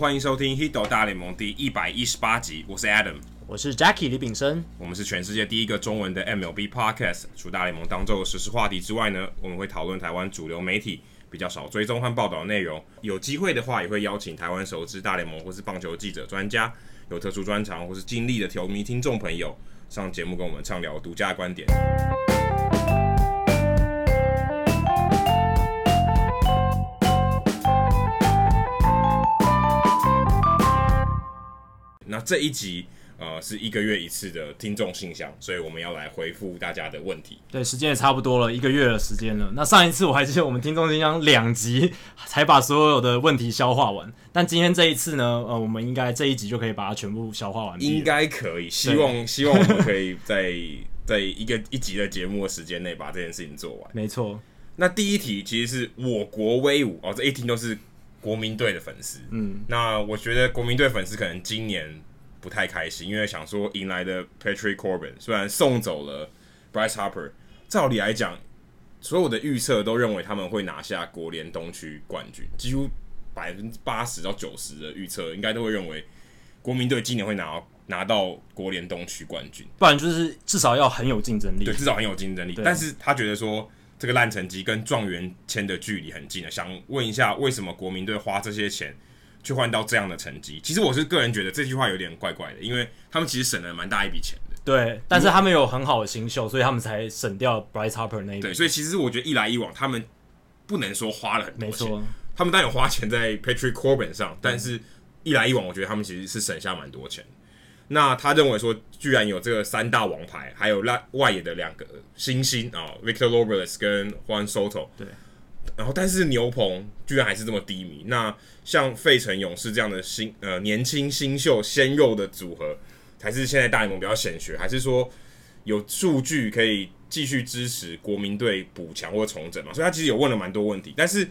欢迎收听《Hito 大联盟》第一百一十八集。我是 Adam，我是 Jackie 李炳生。我们是全世界第一个中文的 MLB Podcast。除大联盟当周的实时话题之外呢，我们会讨论台湾主流媒体比较少追踪和报道的内容。有机会的话，也会邀请台湾熟知大联盟或是棒球记者、专家，有特殊专长或是经历的球迷听众朋友上节目跟我们畅聊独家观点。那这一集呃是一个月一次的听众信箱，所以我们要来回复大家的问题。对，时间也差不多了，一个月的时间了。那上一次我还记得我们听众信箱两集才把所有的问题消化完，但今天这一次呢，呃，我们应该这一集就可以把它全部消化完。应该可以，希望希望我们可以在在一个一集的节目的时间内把这件事情做完。没错。那第一题其实是我国威武哦，这一听都是。国民队的粉丝，嗯，那我觉得国民队粉丝可能今年不太开心，因为想说迎来的 Patrick Corbin 虽然送走了 Bryce Harper，照理来讲，所有的预测都认为他们会拿下国联东区冠军，几乎百分之八十到九十的预测应该都会认为国民队今年会拿到拿到国联东区冠军，不然就是至少要很有竞争力，对，至少很有竞争力。但是他觉得说。这个烂成绩跟状元签的距离很近了，想问一下，为什么国民队花这些钱去换到这样的成绩？其实我是个人觉得这句话有点怪怪的，因为他们其实省了蛮大一笔钱的。对，但是他们有很好的新秀，所以他们才省掉 Bryce Harper 那一笔。对，所以其实我觉得一来一往，他们不能说花了很多钱，没错，他们当然有花钱在 Patrick Corbin 上，但是一来一往，我觉得他们其实是省下蛮多钱。那他认为说，居然有这个三大王牌，还有外外野的两个新星啊，Victor Robles 跟 Juan Soto。对。然后，但是牛棚居然还是这么低迷。那像费城勇士这样的新呃年轻新秀鲜肉的组合，才是现在大联盟比较显学，还是说有数据可以继续支持国民队补强或重整嘛？所以他其实有问了蛮多问题。但是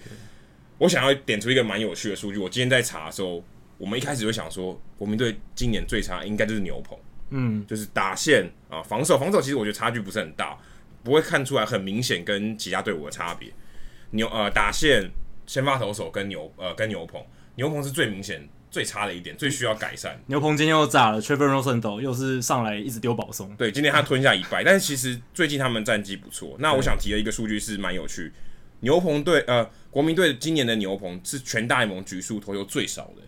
我想要点出一个蛮有趣的数据，我今天在查的时候。我们一开始就想说，国民队今年最差应该就是牛棚，嗯，就是打线啊，防守防守其实我觉得差距不是很大，不会看出来很明显跟其他队伍的差别。牛呃打线先发投手跟牛呃跟牛棚，牛棚是最明显最差的一点，最需要改善。牛棚今天又炸了，Trevor Rosenthal 又是上来一直丢保送，对，今天他吞下一败，但是其实最近他们战绩不错。那我想提的一个数据是蛮有趣，牛棚队呃国民队今年的牛棚是全大联盟局数投球最少的。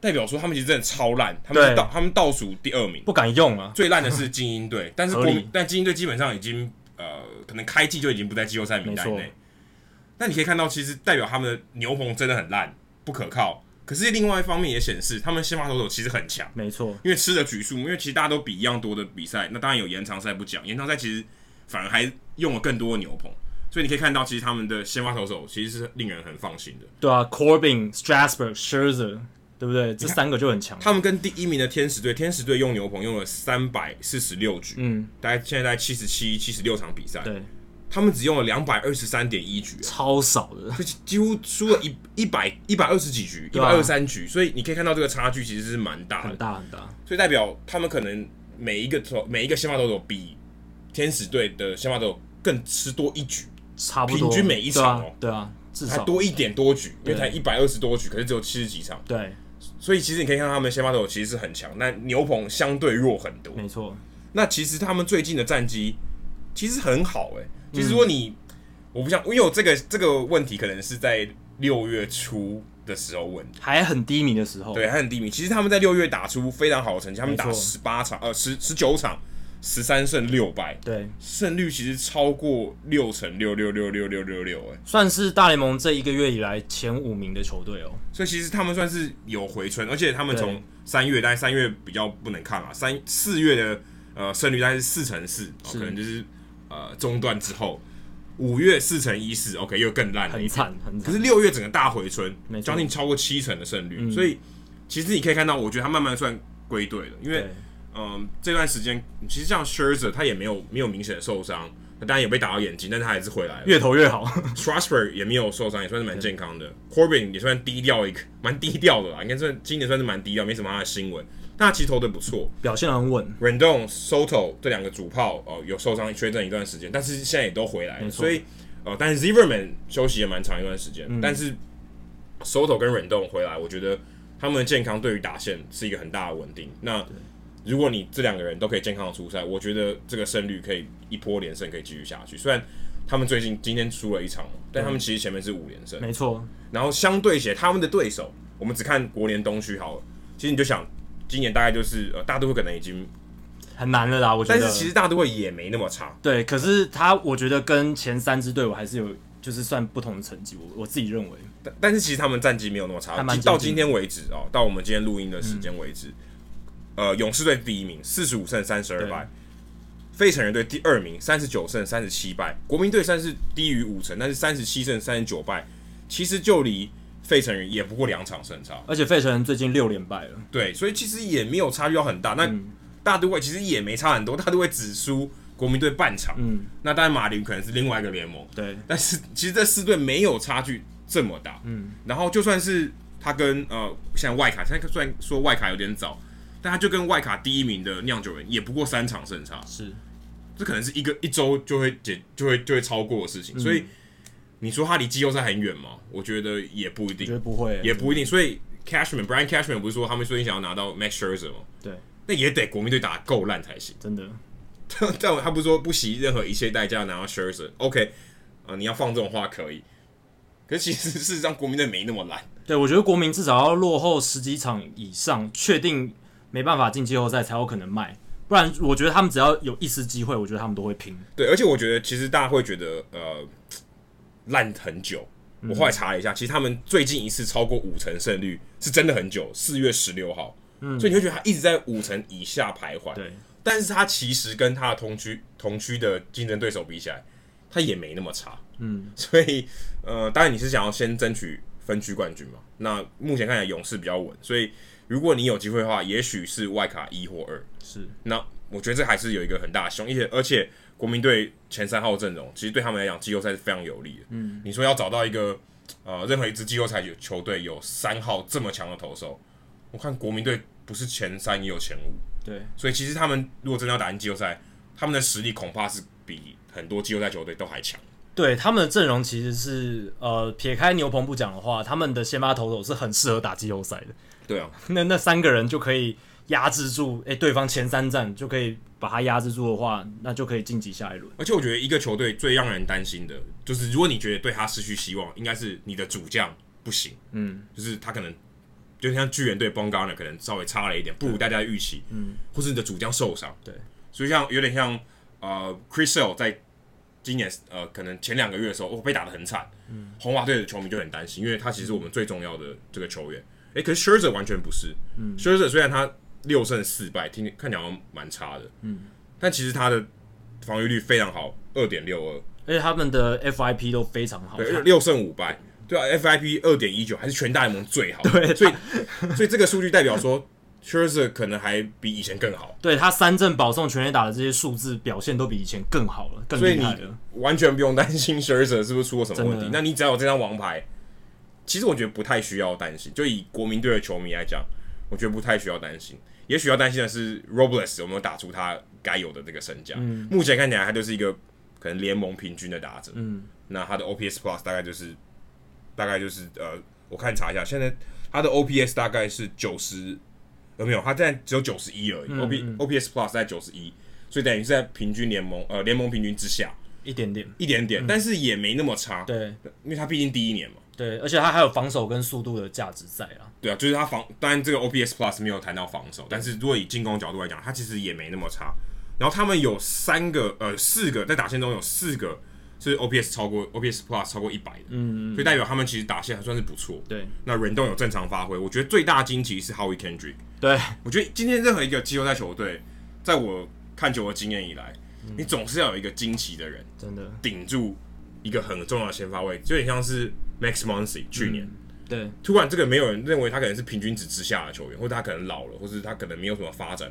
代表说他们其实真的超烂，他们是倒他们倒数第二名，不敢用啊。最烂的是精英队，但是国民但精英队基本上已经呃，可能开季就已经不在季后赛名单内。那你可以看到，其实代表他们的牛棚真的很烂，不可靠。可是另外一方面也显示，他们先发投手其实很强，没错。因为吃的局数，因为其实大家都比一样多的比赛，那当然有延长赛不讲，延长赛其实反而还用了更多的牛棚，所以你可以看到，其实他们的先发投手其实是令人很放心的。对啊，Corbin、Strasburg、Scherzer。对不对？这三个就很强。他们跟第一名的天使队，天使队用牛棚用了三百四十六局，嗯，大概现在在七十七、七十六场比赛，对，他们只用了两百二十三点一局，超少的，几乎输了一一百一百二十几局，一百二十三局，所以你可以看到这个差距其实是蛮大的，很大很大。所以代表他们可能每一个投每一个先发投手比天使队的先发投手更吃多一局，差不多，平均每一场哦，对啊，至少。还多一点多局，因为才一百二十多局，可是只有七十几场，对。所以其实你可以看到他们先发投手其实是很强，那牛棚相对弱很多。没错。那其实他们最近的战绩其实很好哎、欸。其实如果你，嗯、我不想，因为我这个这个问题可能是在六月初的时候问，还很低迷的时候。对，还很低迷。其实他们在六月打出非常好的成绩，他们打十八场，呃，十十九场。十三胜六败，对，胜率其实超过六成，六六六六六六六，哎，算是大联盟这一个月以来前五名的球队哦。所以其实他们算是有回春，而且他们从三月，但是三月比较不能看啊，三四月的呃胜率大概是四成四，可能就是呃中断之后，五月四成一四，OK 又更烂了，很惨很惨。可是六月整个大回春，将近超过七成的胜率，嗯，所以其实你可以看到，我觉得他慢慢算归队了，因为。嗯，这段时间其实像 Scherzer 他也没有没有明显的受伤，他当然也被打到眼睛，但是他还是回来了，越投越好。Strasberg 也没有受伤，也算是蛮健康的。Corbin 也算低调一个，蛮低调的啦，应该算今年算是蛮低调，没什么他的新闻。但他其实投的不错，表现很稳。Rendon、Soto 这两个主炮哦、呃、有受伤缺阵一段时间，但是现在也都回来了，所以呃，但是 Zimmerman 休息也蛮长一段时间，嗯、但是 Soto 跟 Rendon 回来，我觉得他们的健康对于打线是一个很大的稳定。那如果你这两个人都可以健康的出赛，我觉得这个胜率可以一波连胜，可以继续下去。虽然他们最近今天输了一场，但他们其实前面是五连胜，没错。然后相对起来，他们的对手，我们只看国联东区好了。其实你就想，今年大概就是呃，大都会可能已经很难了啦。我觉得，但是其实大都会也没那么差。对，可是他我觉得跟前三支队伍还是有，就是算不同的成绩。我我自己认为，但但是其实他们战绩没有那么差。到今天为止哦，到我们今天录音的时间为止。嗯呃，勇士队第一名，四十五胜三十二败；费城人队第二名，三十九胜三十七败；国民队算是低于五成，但是三十七胜三十九败，其实就离费城人也不过两场胜差。而且费城人最近六连败了，对，所以其实也没有差距要很大。那大都会其实也没差很多，大都会只输国民队半场。嗯，那当然马林可能是另外一个联盟，对。但是其实这四队没有差距这么大。嗯，然后就算是他跟呃，像外卡，现在虽然说外卡有点早。但他就跟外卡第一名的酿酒人也不过三场胜差，是，这可能是一个一周就会解就会就会超过的事情，嗯、所以你说他离季后赛很远吗？我觉得也不一定，觉得不会，也不一定。所以 Cashman Brian Cashman 不是说他们最近想要拿到 Max Scherzer 吗？对，那也得国民队打够烂才行，真的。但他不是说不惜任何一切代价拿到 Scherzer，OK，呃，你要放这种话可以，可是其实事实上国民队没那么烂。对，我觉得国民至少要落后十几场以上，确定。没办法进季后赛才有可能卖，不然我觉得他们只要有一丝机会，我觉得他们都会拼。对，而且我觉得其实大家会觉得呃烂很久。我后来查了一下，嗯、其实他们最近一次超过五成胜率是真的很久，四月十六号。嗯，所以你会觉得他一直在五成以下徘徊。对，但是他其实跟他的同区同区的竞争对手比起来，他也没那么差。嗯，所以呃，当然你是想要先争取分区冠军嘛？那目前看起来勇士比较稳，所以。如果你有机会的话，也许是外卡一或二。是，那我觉得这还是有一个很大的希望，而且而且国民队前三号阵容，其实对他们来讲，季后赛是非常有利的。嗯，你说要找到一个呃，任何一支季后赛有球队有三号这么强的投手，我看国民队不是前三也有前五。对，所以其实他们如果真的要打进季后赛，他们的实力恐怕是比很多季后赛球队都还强。对，他们的阵容其实是呃，撇开牛棚不讲的话，他们的先发投手是很适合打季后赛的。对啊，那那三个人就可以压制住，哎，对方前三战就可以把他压制住的话，那就可以晋级下一轮。而且我觉得一个球队最让人担心的就是，如果你觉得对他失去希望，应该是你的主将不行，嗯，就是他可能就像巨人队 Bumgarner 可能稍微差了一点，不如大家的预期，嗯，或是你的主将受伤，对，所以像有点像呃 Chris Sale 在今年呃可能前两个月的时候，哦，被打得很惨，嗯，红袜队的球迷就很担心，因为他其实我们最重要的这个球员。哎、欸，可是 Scherzer 完全不是。嗯，Scherzer 虽然他六胜四败，听看起来好像蛮差的。嗯，但其实他的防御率非常好，二点六二。而且他们的 FIP 都非常好。对，六胜五败。对啊，FIP 二点一九，还是全大联盟最好。对，所以所以这个数据代表说 Scherzer 可能还比以前更好。对，他三振保送全垒打的这些数字表现都比以前更好了，更厉害了。所以你完全不用担心 Scherzer 是不是出了什么问题。那你只要有这张王牌。其实我觉得不太需要担心，就以国民队的球迷来讲，我觉得不太需要担心。也许要担心的是 Robles 有没有打出他该有的这个身价。嗯，目前看起来他就是一个可能联盟平均的打者。嗯，那他的 OPS Plus 大概就是大概就是呃，我看查一下，现在他的 OPS 大概是九十，有没有？他现在只有九十一而已。OP、OPS Plus 在九十一，所以等于是在平均联盟呃联盟平均之下一点点一点点，嗯、但是也没那么差。对，因为他毕竟第一年嘛。对，而且他还有防守跟速度的价值在啊。对啊，就是他防，当然这个 OPS Plus 没有谈到防守，但是如果以进攻角度来讲，他其实也没那么差。然后他们有三个呃四个在打线中有四个是 OPS 超过 OPS Plus 超过一百的，嗯嗯，所以代表他们其实打线还算是不错。对，那轮动有正常发挥，我觉得最大惊奇是 Howie Kendrick。对，我觉得今天任何一个季后赛球队，在我看球的经验以来，嗯、你总是要有一个惊奇的人，真的顶住一个很重要的先发位，就有点像是。Max Muncy 去年，嗯，对，突然这个没有人认为他可能是平均值之下的球员，或者他可能老了，或者他可能没有什么发展，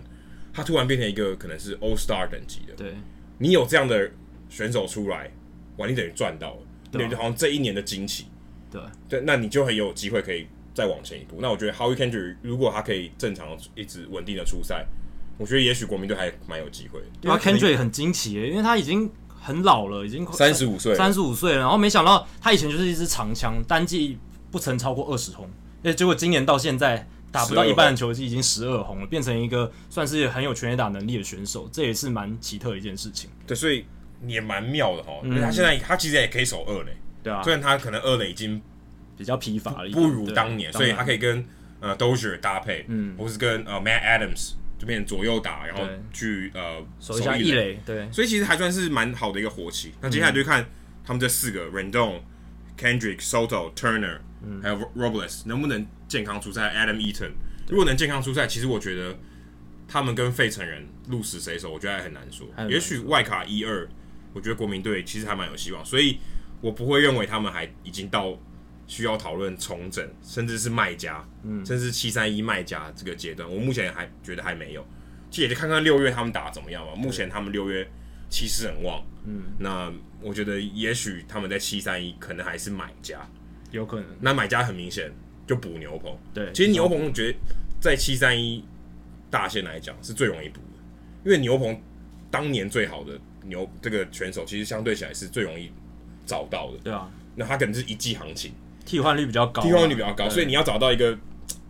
他突然变成一个可能是 All Star 等级的。对，你有这样的选手出来，哇，你等于赚到了，对，好像这一年的惊喜。对，对，那你就很有机会可以再往前一步。那我觉得 Howie Kendrick 如果他可以正常一直稳定的出赛，我觉得也许国民队还蛮有机会。对啊，Kendrick 很惊奇耶，因为他已经。很老了，已经三十五岁，三十五岁了。然后没想到他以前就是一支长枪，单季不曾超过二十轰。哎，结果今年到现在打不到一半的球季已经十二轰了，变成一个算是很有全垒打能力的选手，这也是蛮奇特的一件事情。对，所以也蛮妙的哈，因为他现在他其实也可以守二垒，对啊，虽然他可能二垒已经比较疲乏了，不如当年，所以他可以跟呃 Dozier 搭配，嗯，或是跟呃 Matt Adams 就变成左右打，然后去呃守一下一垒，对，所以其实还算是蛮好的一个活棋。那接下来就看他们这四个 Rendon、Kendrick、Soto、Turner，还有 Robles 能不能健康出赛，Adam Eaton。如果能健康出赛，其实我觉得他们跟费城人鹿死谁手，我觉得还很。难说。也许外卡一二，我觉得国民队其实还蛮有希望，所以我不会认为他们还已经到需要讨论重整，甚至是卖家，嗯，甚至七三一卖家这个阶段。我目前还觉得还没有。其实也就看看六月他们打怎么样吧。目前他们六月气势很旺，嗯，那我觉得也许他们在七三一可能还是买家，有可能。那买家很明显。就补牛棚，对，其实牛棚觉得在七三一大线来讲是最容易补的，因为牛棚当年最好的牛这个选手，其实相对起来是最容易找到的，对啊，那他可能是一季行情，替换率比较高，替换率比较高，所以你要找到一个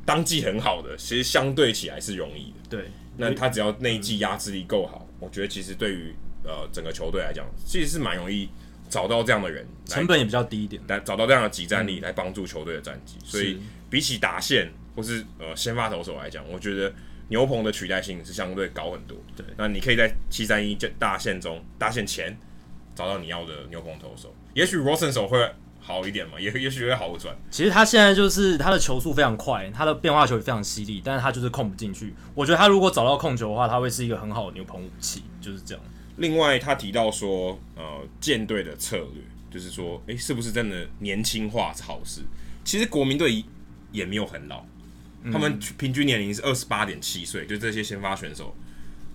当季很好的，其实相对起来是容易的，对，那他只要那一季压制力够好，我觉得其实对于呃整个球队来讲，其实是蛮容易。找到这样的人，成本也比较低一点，来找到这样的集战力来帮助球队的战绩。所以比起打线或是呃先发投手来讲，我觉得牛棚的取代性是相对高很多。对，那你可以在七三一大线中大线前找到你要的牛棚投手，也许 Rosen 手会好一点嘛，也也许会好转。其实他现在就是他的球速非常快，他的变化球也非常犀利，但是他就是控不进去。我觉得他如果找到控球的话，他会是一个很好的牛棚武器，就是这样。另外，他提到说，呃，舰队的策略就是说，诶、欸，是不是真的年轻化是好事？其实国民队也没有很老，嗯、他们平均年龄是二十八点七岁，就这些先发选手。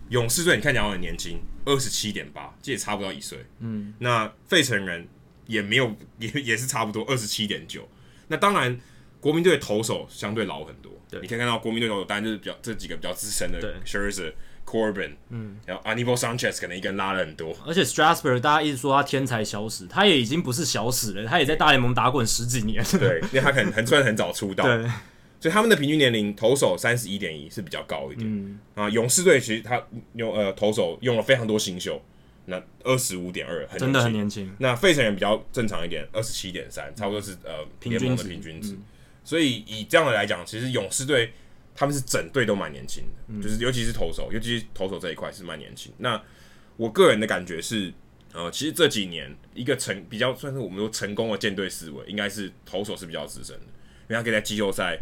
勇士队你看起来很年轻，二十七点八，这也差不到一岁。嗯，那费城人也没有，也也是差不多二十七点九。那当然，国民队的投手相对老很多。对，你可以看到国民队投手当然就是比较这几个比较资深的 Scherzer Corbin，嗯，然后 Anibal Sanchez 可能一个人拉了很多，而且 Strasburg 大家一直说他天才小史，他也已经不是小史了，他也在大联盟打滚十几年，对，因为他可能很算很早出道，对，所以他们的平均年龄投手三十一点一是比较高一点，嗯。啊，勇士队其实他用呃投手用了非常多新秀，那二十五点二，真的很年轻，那费城人比较正常一点，二十七点三，差不多是呃联盟的平均值，所以以这样的来讲，其实勇士队。他们是整队都蛮年轻的，嗯、就是尤其是投手，尤其是投手这一块是蛮年轻。那我个人的感觉是，呃，其实这几年一个成比较算是我们说成功的舰队思维，应该是投手是比较资深的，因为他可以在季后赛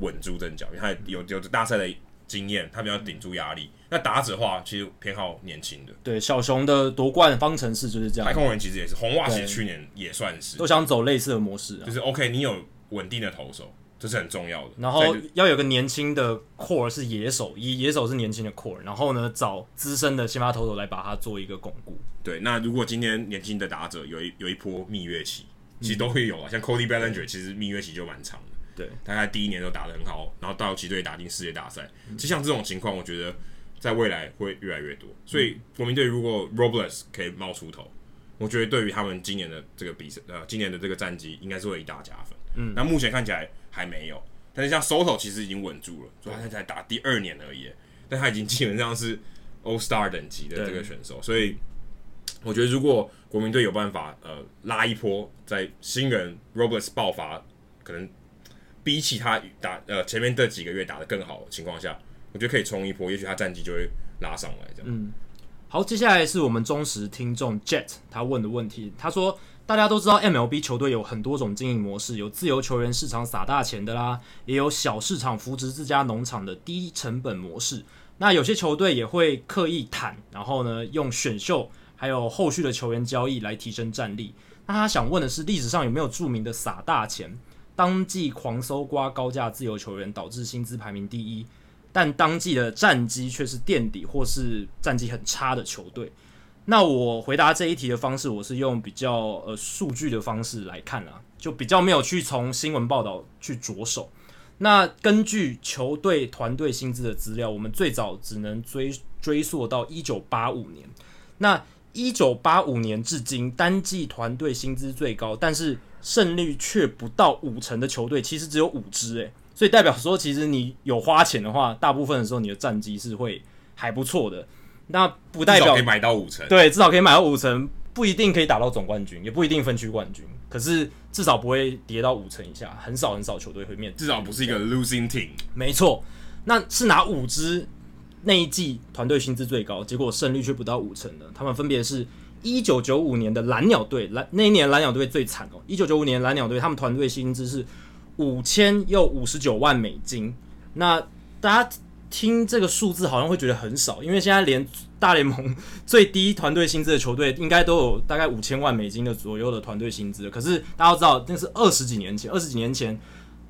稳住阵脚，因为他有有着大赛的经验，他比较顶住压力。那打者的话，其实偏好年轻的。对，小熊的夺冠方程式就是这样。太空人其实也是，红袜其实去年也算是都想走类似的模式，啊，就是 OK，你有稳定的投手。这是很重要的，然后要有个年轻的 core 是野手，野野手是年轻的 core，然后呢找资深的先发投手来把它做一个巩固。对，那如果今天年轻的打者有一有一波蜜月期，其实都会有啊，嗯、像 Cody Bellinger 其实蜜月期就蛮长的，对，大概第一年都打得很好，然后到期队打进世界大赛，其实像这种情况，我觉得在未来会越来越多。所以国民队如果 Robles 可以冒出头，我觉得对于他们今年的这个比赛，呃，今年的这个战绩应该是会一大加分。嗯，那目前看起来。还没有，但是像 Soto 其实已经稳住了，所以他才打第二年而已，但他已经基本上是 All Star 等级的这个选手，所以我觉得如果国民队有办法呃拉一波，在新人 Robles 爆发，可能比起他打呃前面这几个月打得更好的情况下，我觉得可以冲一波，也许他战绩就会拉上来这样。嗯，好，接下来是我们忠实听众 Jet 他问的问题，他说。大家都知道，MLB 球队有很多种经营模式，有自由球员市场撒大钱的啦，也有小市场扶植自家农场的低成本模式。那有些球队也会刻意坦，然后呢，用选秀还有后续的球员交易来提升战力。那他想问的是，历史上有没有著名的撒大钱，当季狂搜刮高价自由球员，导致薪资排名第一，但当季的战绩却是垫底或是战绩很差的球队？那我回答这一题的方式，我是用比较呃数据的方式来看啊，就比较没有去从新闻报道去着手。那根据球队团队薪资的资料，我们最早只能追追溯到一九八五年。那一九八五年至今，单季团队薪资最高，但是胜率却不到五成的球队，其实只有五支诶。所以代表说，其实你有花钱的话，大部分的时候你的战绩是会还不错的。那不代表可以买到五成，对，至少可以买到五成，不一定可以打到总冠军，也不一定分区冠军，可是至少不会跌到五成以下，很少很少球队会面，至少不是一个 losing team。没错，那是拿五支那一季团队薪资最高，结果胜率却不到五成的？他们分别是一九九五年的蓝鸟队，蓝那一年蓝鸟队最惨哦，一九九五年蓝鸟队他们团队薪资是五千又五十九万美金，那大家。听这个数字好像会觉得很少，因为现在连大联盟最低团队薪资的球队应该都有大概五千万美金的左右的团队薪资。可是大家都知道，那是二十几年前，二十几年前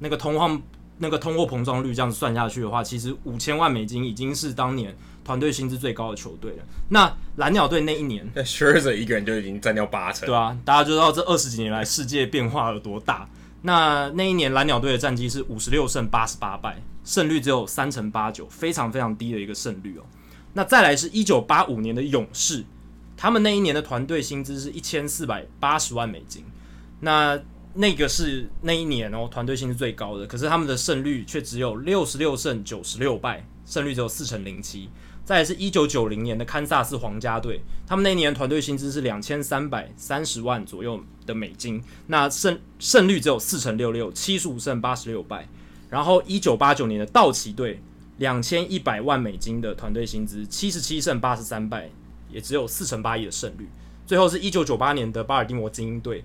那个通货那个通货膨胀率这样算下去的话，其实五千万美金已经是当年团队薪资最高的球队了。那蓝鸟队那一年，那 Scherzer 一个人就已经占掉八成，对啊，大家就知道这二十几年来世界变化有多大。那那一年蓝鸟队的战绩是五十六胜八十八败，胜率只有三成八九，非常非常低的一个胜率哦。那再来是一九八五年的勇士，他们那一年的团队薪资是一千四百八十万美金，那那个是那一年哦团队薪资最高的，可是他们的胜率却只有六十六胜九十六败，胜率只有四成零七。再是一九九零年的堪萨斯皇家队，他们那年团队薪资是两千三百三十万左右的美金，那胜胜率只有四成六六，七十五胜八十六败。然后一九八九年的道奇队，两千一百万美金的团队薪资，七十七胜八十三败，也只有四成八一的胜率。最后是一九九八年的巴尔的摩精英队，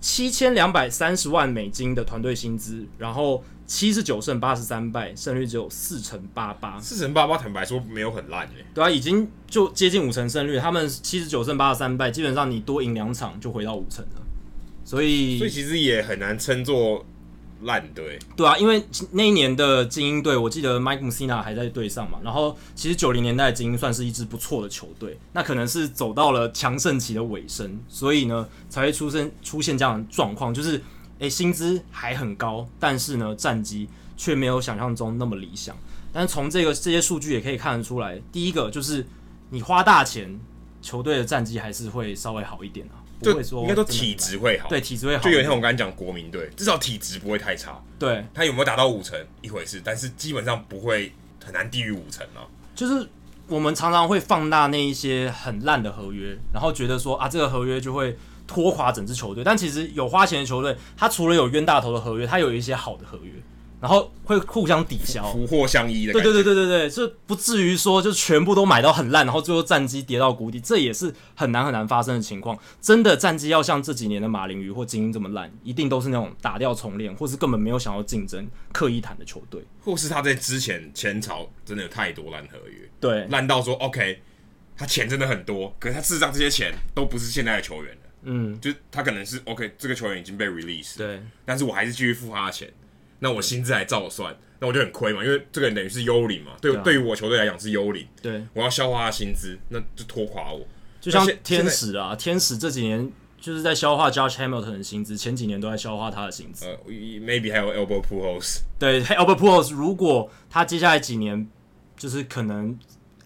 七千两百三十万美金的团队薪资，然后。七十九胜八十三败，胜率只有四成八八。四成八八，坦白说没有很烂诶。对啊，已经就接近五成胜率。他们七十九胜八十三败，基本上你多赢两场就回到五成了。所以，所以其实也很难称作烂队。对啊，因为那一年的精英队，我记得 Mike Mussina 还在队上嘛。然后，其实九零年代的精英算是一支不错的球队。那可能是走到了强盛期的尾声，所以呢，才会出生出现这样的状况，就是。诶，薪资还很高，但是呢，战绩却没有想象中那么理想。但是从这个这些数据也可以看得出来，第一个就是你花大钱，球队的战绩还是会稍微好一点啊，不会说应该说体质会好，对，体质会好，就有一天我刚才讲国民队，至少体质不会太差。对，他有没有达到五成一回事，但是基本上不会很难低于五成啊。就是我们常常会放大那一些很烂的合约，然后觉得说啊，这个合约就会。拖垮整支球队，但其实有花钱的球队，他除了有冤大头的合约，他有一些好的合约，然后会互相抵消，福祸相依的。对对对对对对，这不至于说就全部都买到很烂，然后最后战绩跌到谷底，这也是很难很难发生的情况。真的战绩要像这几年的马林鱼或精英这么烂，一定都是那种打掉重练，或是根本没有想要竞争、刻意谈的球队，或是他在之前前朝真的有太多烂合约，对，烂到说 OK，他钱真的很多，可是他事实上这些钱都不是现在的球员。嗯，就他可能是 OK，这个球员已经被 release，对，但是我还是继续付他的钱，那我薪资还照算，那我就很亏嘛，因为这个人等于是幽灵嘛，对，对，啊、对于我球队来讲是幽灵，对，我要消化他薪资，那就拖垮我，就像天使啊，天使这几年就是在消化 Josh Hamilton 的薪资，前几年都在消化他的薪资，呃，maybe 还有 Albert Pujols，对，Albert Pujols，如果他接下来几年就是可能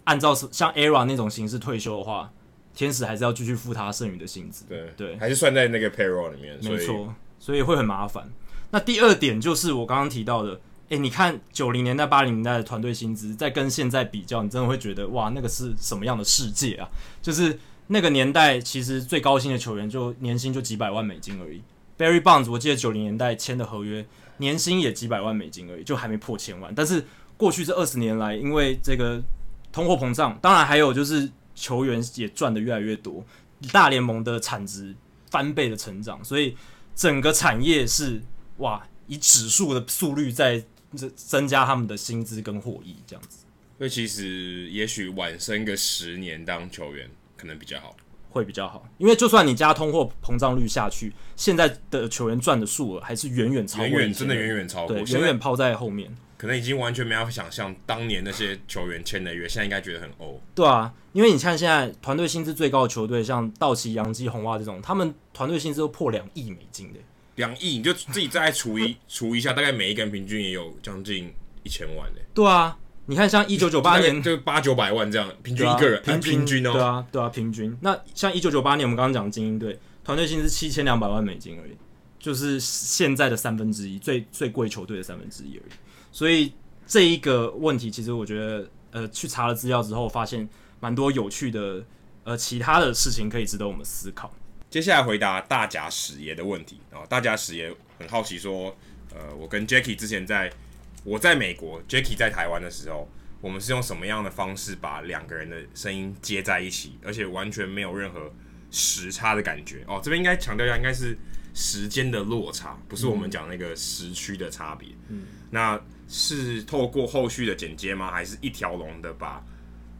按照像 Era 那种形式退休的话。天使还是要继续付他剩余的薪资，对对，还是算在那个 payroll 里面，没错，所以会很麻烦。那第二点就是我刚刚提到的，诶、欸，你看九零年代、八零年代的团队薪资，在跟现在比较，你真的会觉得哇，那个是什么样的世界啊？就是那个年代其实最高薪的球员就年薪就几百万美金而已。Barry Bonds 我记得九零年代签的合约年薪也几百万美金而已，就还没破千万。但是过去这二十年来，因为这个通货膨胀，当然还有就是。球员也赚的越来越多，大联盟的产值翻倍的成长，所以整个产业是哇，以指数的速率在增增加他们的薪资跟获益这样子。所以其实也许晚生个十年当球员可能比较好，会比较好，因为就算你加通货膨胀率下去，现在的球员赚的数额还是远远超过，远远真的远远超过，对，远远抛在后面。可能已经完全没有想象当年那些球员签的约，现在应该觉得很欧。对啊，因为你看现在团队薪资最高的球队，像道奇、洋基、红袜这种，他们团队薪资都破两亿美金的。两亿，你就自己再除一 除一下，大概每一个人平均也有将近一千万的。对啊，你看像一九九八年就八九百万这样，平均一个人，平均，平均哦。对啊，对啊，平均。那像一九九八年我们刚刚讲精英队团队薪资七千两百万美金而已，就是现在的三分之一，最最贵球队的三分之一而已。所以这一个问题，其实我觉得，呃，去查了资料之后，发现蛮多有趣的，呃，其他的事情可以值得我们思考。接下来回答大甲史爷的问题啊，大甲史爷很好奇说，呃，我跟 Jacky 之前在我在美国，Jacky 在台湾的时候，我们是用什么样的方式把两个人的声音接在一起，而且完全没有任何时差的感觉哦。这边应该强调一下，应该是。时间的落差不是我们讲那个时区的差别，嗯，那是透过后续的剪接吗？还是一条龙的把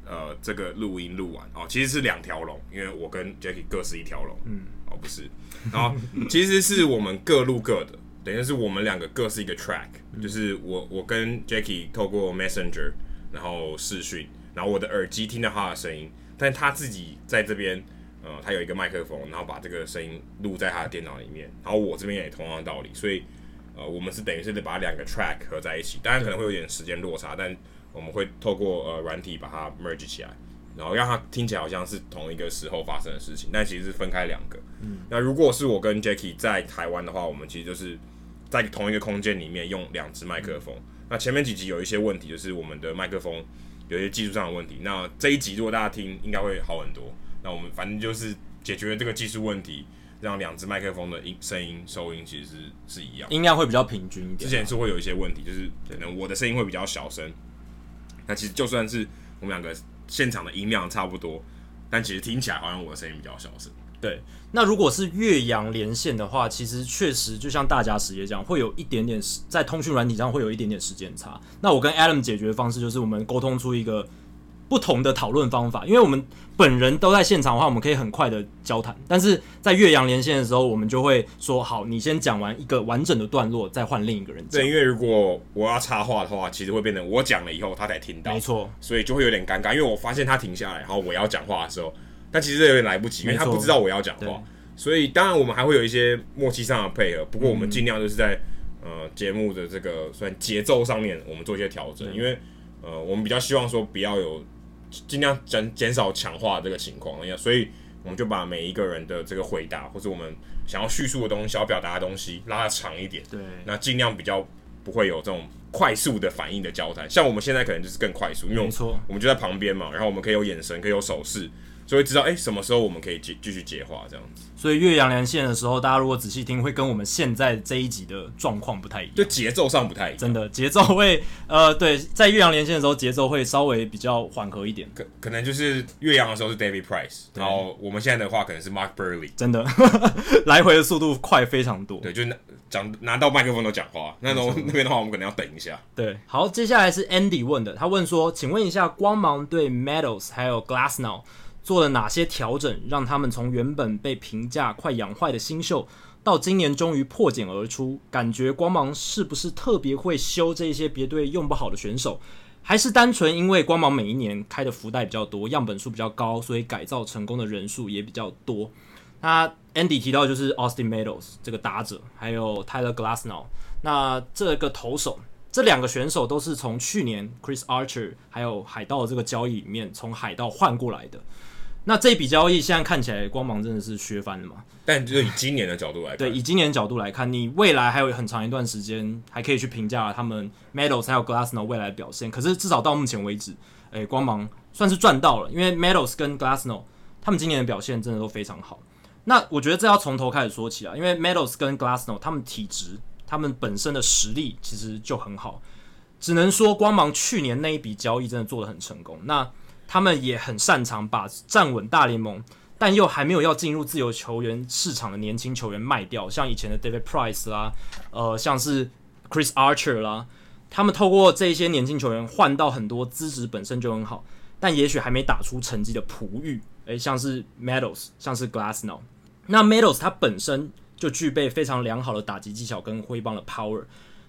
呃这个录音录完？哦，其实是两条龙，因为我跟 Jackie 各是一条龙，嗯，哦不是，然后其实是我们各录各的，等于是我们两个各是一个 track，就是我我跟 Jackie 透过 Messenger 然后视讯，然后我的耳机听到他的声音，但他自己在这边。呃，他有一个麦克风，然后把这个声音录在他的电脑里面，然后我这边也同样的道理，所以呃，我们是等于是得把两个 track 合在一起，当然可能会有点时间落差，但我们会透过呃软体把它 merge 起来，然后让它听起来好像是同一个时候发生的事情，但其实是分开两个。嗯，那如果是我跟 Jacky 在台湾的话，我们其实就是在同一个空间里面用两只麦克风。嗯。那前面几集有一些问题，就是我们的麦克风有一些技术上的问题。那这一集如果大家听，应该会好很多。那我们反正就是解决了这个技术问题，让两只麦克风的音声音收音其实是是一样，音量会比较平均一点。之前是会有一些问题，就是可能我的声音会比较小声。那其实就算是我们两个现场的音量差不多，但其实听起来好像我的声音比较小声。对，那如果是岳阳连线的话，其实确实就像大家实业这样，会有一点点时在通讯软体上会有一点点时间差。那我跟 Adam 解决的方式就是我们沟通出一个。不同的讨论方法，因为我们本人都在现场的话，我们可以很快的交谈。但是在岳阳连线的时候，我们就会说：好，你先讲完一个完整的段落，再换另一个人讲。对，因为如果我要插话的话，其实会变成我讲了以后他才听到，没错，所以就会有点尴尬。因为我发现他停下来，然后我要讲话的时候，但其实这有点来不及，因为他不知道我要讲话。所以当然我们还会有一些默契上的配合，不过我们尽量就是在、嗯、呃节目的这个算节奏上面，我们做一些调整，因为呃我们比较希望说不要有。尽量减减少强化这个情况，所以我们就把每一个人的这个回答，或者我们想要叙述的东西、想要表达的东西拉得长一点。对，那尽量比较不会有这种快速的反应的交谈。像我们现在可能就是更快速，因为我们就在旁边嘛，然后我们可以有眼神，可以有手势。就会知道，哎、欸，什么时候我们可以继继续接话这样子。所以越洋连线的时候，大家如果仔细听，会跟我们现在这一集的状况不太一样，就节奏上不太一样。真的，节奏会，呃，对，在越洋连线的时候，节奏会稍微比较缓和一点。可可能就是越洋的时候是 David Price，然后我们现在的话可能是 Mark Burley。真的，来回的速度快非常多。对，就拿讲拿到麦克风都讲话，那种那边的话，我们可能要等一下。对，好，接下来是 Andy 问的，他问说，请问一下，光芒对 Meadows 还有 Glasnow。做了哪些调整，让他们从原本被评价快养坏的新秀，到今年终于破茧而出？感觉光芒是不是特别会修这些别队用不好的选手，还是单纯因为光芒每一年开的福袋比较多，样本数比较高，所以改造成功的人数也比较多？那 Andy 提到就是 Austin Meadows 这个打者，还有 Tyler Glasnow，那这个投手，这两个选手都是从去年 Chris Archer 还有海盗这个交易里面从海盗换过来的。那这笔交易现在看起来，光芒真的是削翻了嘛？但就以今年的角度来看，对，以今年的角度来看，你未来还有很长一段时间，还可以去评价他们 Meadows 还有 Glasnow 未来的表现。可是至少到目前为止，哎，光芒算是赚到了，因为 Meadows 跟 Glasnow 他们今年的表现真的都非常好。那我觉得这要从头开始说起啊，因为 Meadows 跟 Glasnow 他们体质、他们本身的实力其实就很好，只能说光芒去年那一笔交易真的做得很成功。那他们也很擅长把站稳大联盟，但又还没有要进入自由球员市场的年轻球员卖掉，像以前的 David Price 啦，呃，像是 Chris Archer 啦，他们透过这些年轻球员换到很多资质本身就很好，但也许还没打出成绩的璞玉，诶，像是 Medals，像是 Glassnow，那 Medals 他本身就具备非常良好的打击技巧跟挥棒的 power，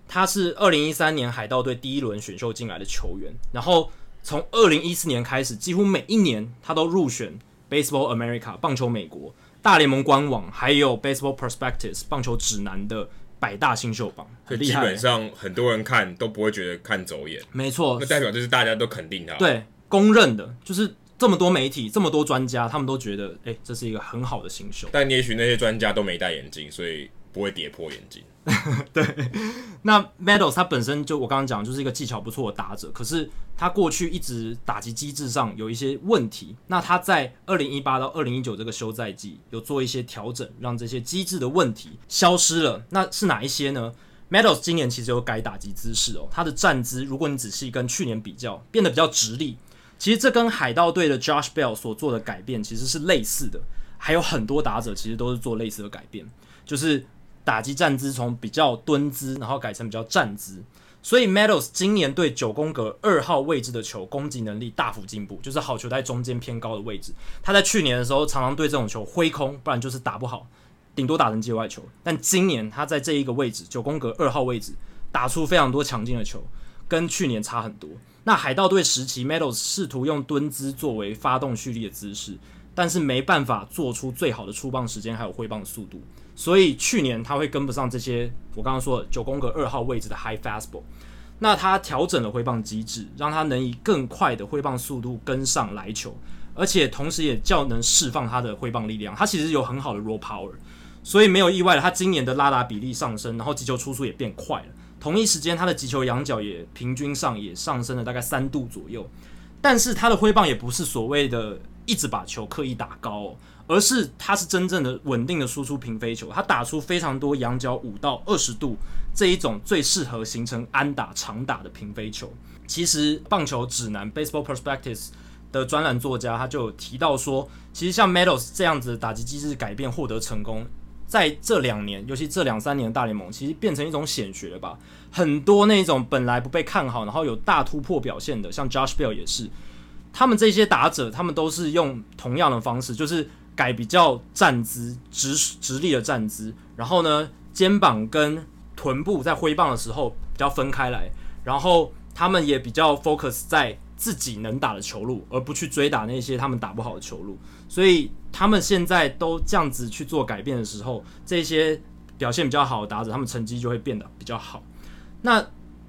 他是二零一三年海盗队第一轮选秀进来的球员，然后。从二零一四年开始，几乎每一年他都入选 Baseball America 棒球美国大联盟官网，还有 Baseball Prospectus 棒球指南的百大新秀榜，很厉害。基本上很多人看都不会觉得看走眼，没错，那代表就是大家都肯定他，对，公认的，就是这么多媒体、这么多专家，他们都觉得，哎、欸，这是一个很好的新秀。但也许那些专家都没戴眼镜，所以。不会跌破眼镜。对，那 Meadows 他本身就我刚刚讲，就是一个技巧不错的打者，可是他过去一直打击机制上有一些问题。那他在二零一八到二零一九这个休赛季有做一些调整，让这些机制的问题消失了。那是哪一些呢？Meadows 今年其实有改打击姿势哦，他的站姿，如果你仔细跟去年比较，变得比较直立。其实这跟海盗队的 Josh Bell 所做的改变其实是类似的，还有很多打者其实都是做类似的改变，就是。打击站姿从比较蹲姿，然后改成比较站姿，所以 Meadows 今年对九宫格二号位置的球攻击能力大幅进步，就是好球在中间偏高的位置。他在去年的时候常常对这种球挥空，不然就是打不好，顶多打成界外球。但今年他在这一个位置九宫格二号位置打出非常多强劲的球，跟去年差很多。那海盗队时期，Meadows 试图用蹲姿作为发动蓄力的姿势，但是没办法做出最好的出棒时间还有挥棒的速度。所以去年他会跟不上这些我刚刚说九宫格二号位置的 high fastball，那他调整了挥棒机制，让他能以更快的挥棒速度跟上来球，而且同时也较能释放他的挥棒力量。他其实有很好的 raw power，所以没有意外的，他今年的拉打比例上升，然后击球出速也变快了。同一时间，他的击球仰角也平均上也上升了大概三度左右。但是他的挥棒也不是所谓的一直把球刻意打高。而是他是真正的稳定的输出平飞球，他打出非常多仰角五到二十度这一种最适合形成安打长打的平飞球。其实棒球指南 Baseball Perspectives 的专栏作家他就有提到说，其实像 Meadows 这样子的打击机制改变获得成功，在这两年，尤其这两三年大联盟，其实变成一种显学了吧。很多那种本来不被看好，然后有大突破表现的，像 Josh Bell 也是，他们这些打者，他们都是用同样的方式，就是。改比较站姿直直立的站姿，然后呢，肩膀跟臀部在挥棒的时候比较分开来，然后他们也比较 focus 在自己能打的球路，而不去追打那些他们打不好的球路。所以他们现在都这样子去做改变的时候，这些表现比较好的打者，他们成绩就会变得比较好。那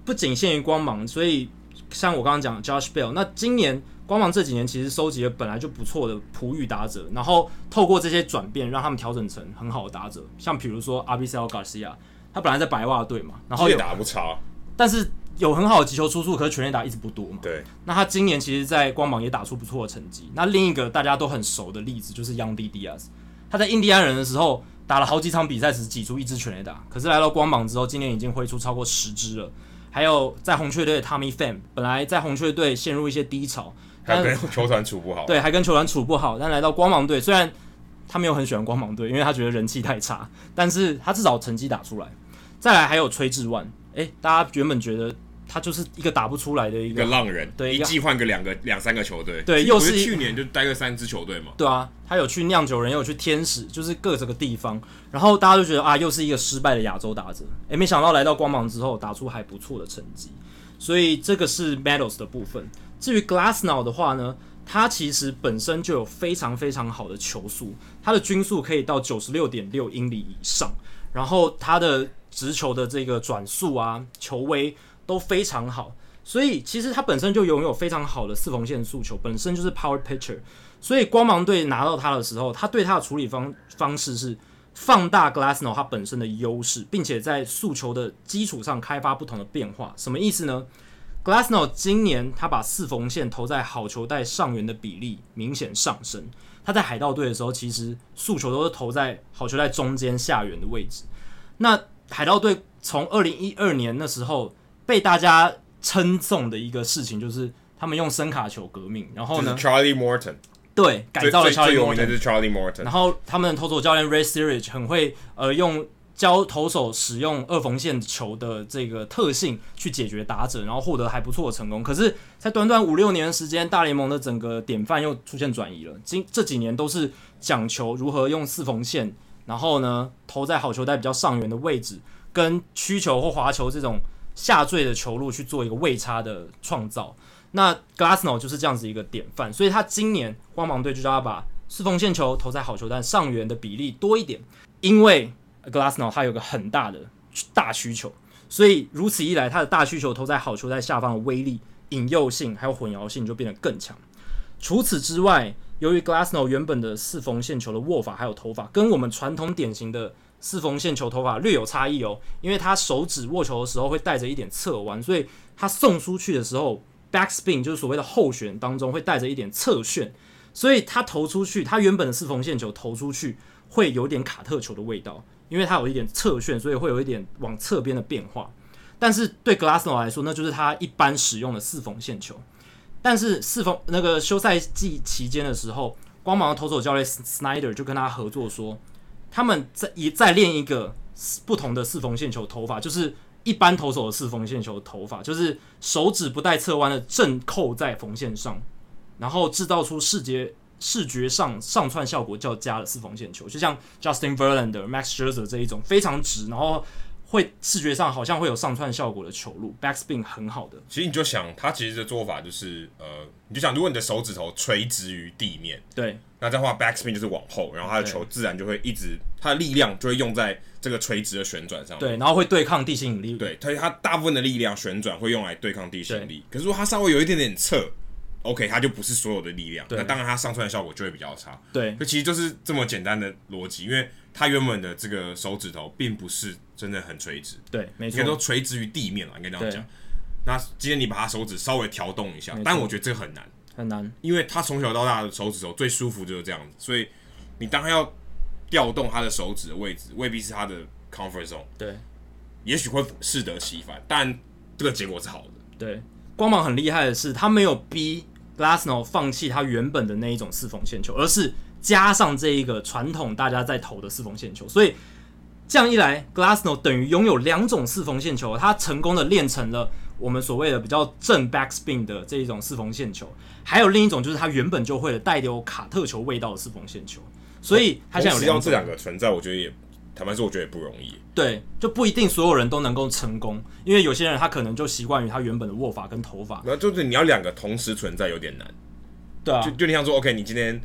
不仅限于光芒，所以像我刚刚讲 Josh Bell，那今年。光芒这几年其实收集了本来就不错的璞玉打者，然后透过这些转变，让他们调整成很好的打者。像比如说 Avisail Garcia，他本来在白袜队嘛，然后也打不差，但是有很好的击球出速，可是全垒打一直不多嘛。对。那他今年其实，在光芒也打出不错的成绩。那另一个大家都很熟的例子就是 Young D Diaz，他在印第安人的时候打了好几场比赛，只挤出一支全垒打，可是来到光芒之后，今年已经挥出超过十支了。还有在红雀队的 Tommy Pham，本来在红雀队陷入一些低潮。还跟球团处不好，对，还跟球团处不好。但来到光芒队，虽然他没有很喜欢光芒队，因为他觉得人气太差，但是他至少成绩打出来。再来还有崔志万，诶，大家原本觉得他就是一个打不出来的一个，浪人，对，一季换个两个两三个球队，对，又是去年就待个三支球队嘛，对啊，他有去酿酒人，又有去天使，就是各这个地方，然后大家就觉得啊，又是一个失败的亚洲打者，诶，没想到来到光芒之后，打出还不错的成绩，所以这个是 Meadows 的部分。至于 Glassnow 的话呢？他其实本身就有非常非常好的球速，他的均速可以到九十六点六英里以上，然后他的直球的这个转速啊、球威都非常好，所以其实他本身就拥有非常好的四缝线速球，本身就是 power pitcher。所以光芒队拿到他的时候，他对他的处理方方式是放大 Glasnow 他本身的优势，并且在速球的基础上开发不同的变化。什么意思呢？Glasnow 今年他把四缝线投在好球带上缘的比例明显上升。他在海盗队的时候，其实速球都是投在好球带中间下缘的位置。那海盗队从二零一二年那时候被大家称颂的一个事情，就是他们用声卡球革命。然后呢，Charlie Morton 对改造了 Charlie Morton，然后他们的投手教练 Ray Searage 很会呃用。教投手使用二缝线球的这个特性去解决打者，然后获得还不错的成功。可是，在短短五六年时间，大联盟的整个典范又出现转移了。今这几年都是讲求如何用四缝线，然后呢投在好球带比较上缘的位置，跟曲球或滑球这种下坠的球路去做一个位差的创造。那 Glassno 就是这样子一个典范，所以他今年光芒队就叫他把四缝线球投在好球带上缘的比例多一点，因为。Glasnow 他有个很大的大需求，所以如此一来，他的大需求投在好球在下方的威力、引诱性还有混淆性就变得更强。除此之外，由于 Glasnow 原本的四缝线球的握法还有投法，跟我们传统典型的四缝线球投法略有差异哦，因为他手指握球的时候会带着一点侧弯，所以他送出去的时候，backspin 就是所谓的后旋当中会带着一点侧旋，所以他投出去，他原本的四缝线球投出去会有点卡特球的味道，因为它有一点侧旋，所以会有一点往侧边的变化。但是对 Glasnow 来说，那就是他一般使用的四缝线球。但是四缝那个休赛季期间的时候，光芒的投手教练 Snyder 就跟他合作说，他们在一再练一个不同的四缝线球投法，就是一般投手的四缝线球投法，就是手指不带侧弯的正扣在缝线上，然后制造出视觉视觉上上窜效果较佳的四缝线球，就像 Justin Verlander、Max Scherzer 这一种非常直，然后。会视觉上好像会有上窜效果的球路，backspin 很好的。其实你就想，他其实的做法就是，呃，你就想，如果你的手指头垂直于地面，对，那这样的话 backspin 就是往后，然后他的球自然就会一直，他的力量就会用在这个垂直的旋转上面，对，然后会对抗地心引力，对，它它大部分的力量旋转会用来对抗地心引力。可是如果它稍微有一点点侧，OK，它就不是所有的力量，那当然它上窜的效果就会比较差。对，这其实就是这么简单的逻辑，因为它原本的这个手指头并不是。真的很垂直，对，没错，应该都垂直于地面了，应该这样讲。那今天你把他手指稍微调动一下，但我觉得这个很难，很难，因为他从小到大的手指头最舒服就是这样子，所以你当他要调动他的手指的位置，未必是他的 comfort zone，对，也许会适得其反，但这个结果是好的。对，光芒很厉害的是，他没有逼 Glassno 放弃他原本的那一种四缝线球，而是加上这一个传统大家在投的四缝线球，所以。这样一来，Glassno 等于拥有两种四缝线球，他成功的练成了我们所谓的比较正 backspin 的这一种四缝线球，还有另一种就是他原本就会的带有卡特球味道的四缝线球，所以他现在有利用。这两个存在，我觉得也坦白说，我觉得也不容易。对，就不一定所有人都能够成功，因为有些人他可能就习惯于他原本的握法跟头发。那就是你要两个同时存在有点难。对啊，就就你像说，OK，你今天。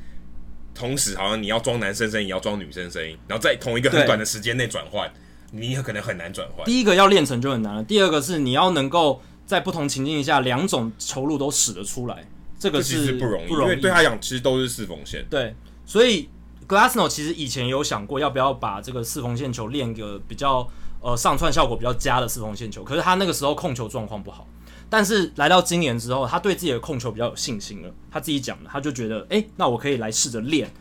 同时，好像你要装男生声音，也要装女生声音，然后在同一个很短的时间内转换，你可能很难转换。第一个要练成就很难了，第二个是你要能够在不同情境下两种球路都使得出来，这个是这其实不容易，因为对他讲其实都是四缝线。对，所以 glasno 其实以前有想过要不要把这个四缝线球练个比较呃上串效果比较佳的四缝线球，可是他那个时候控球状况不好。但是来到今年之后，他对自己的控球比较有信心了。他自己讲的，他就觉得，诶、那我可以来试着练。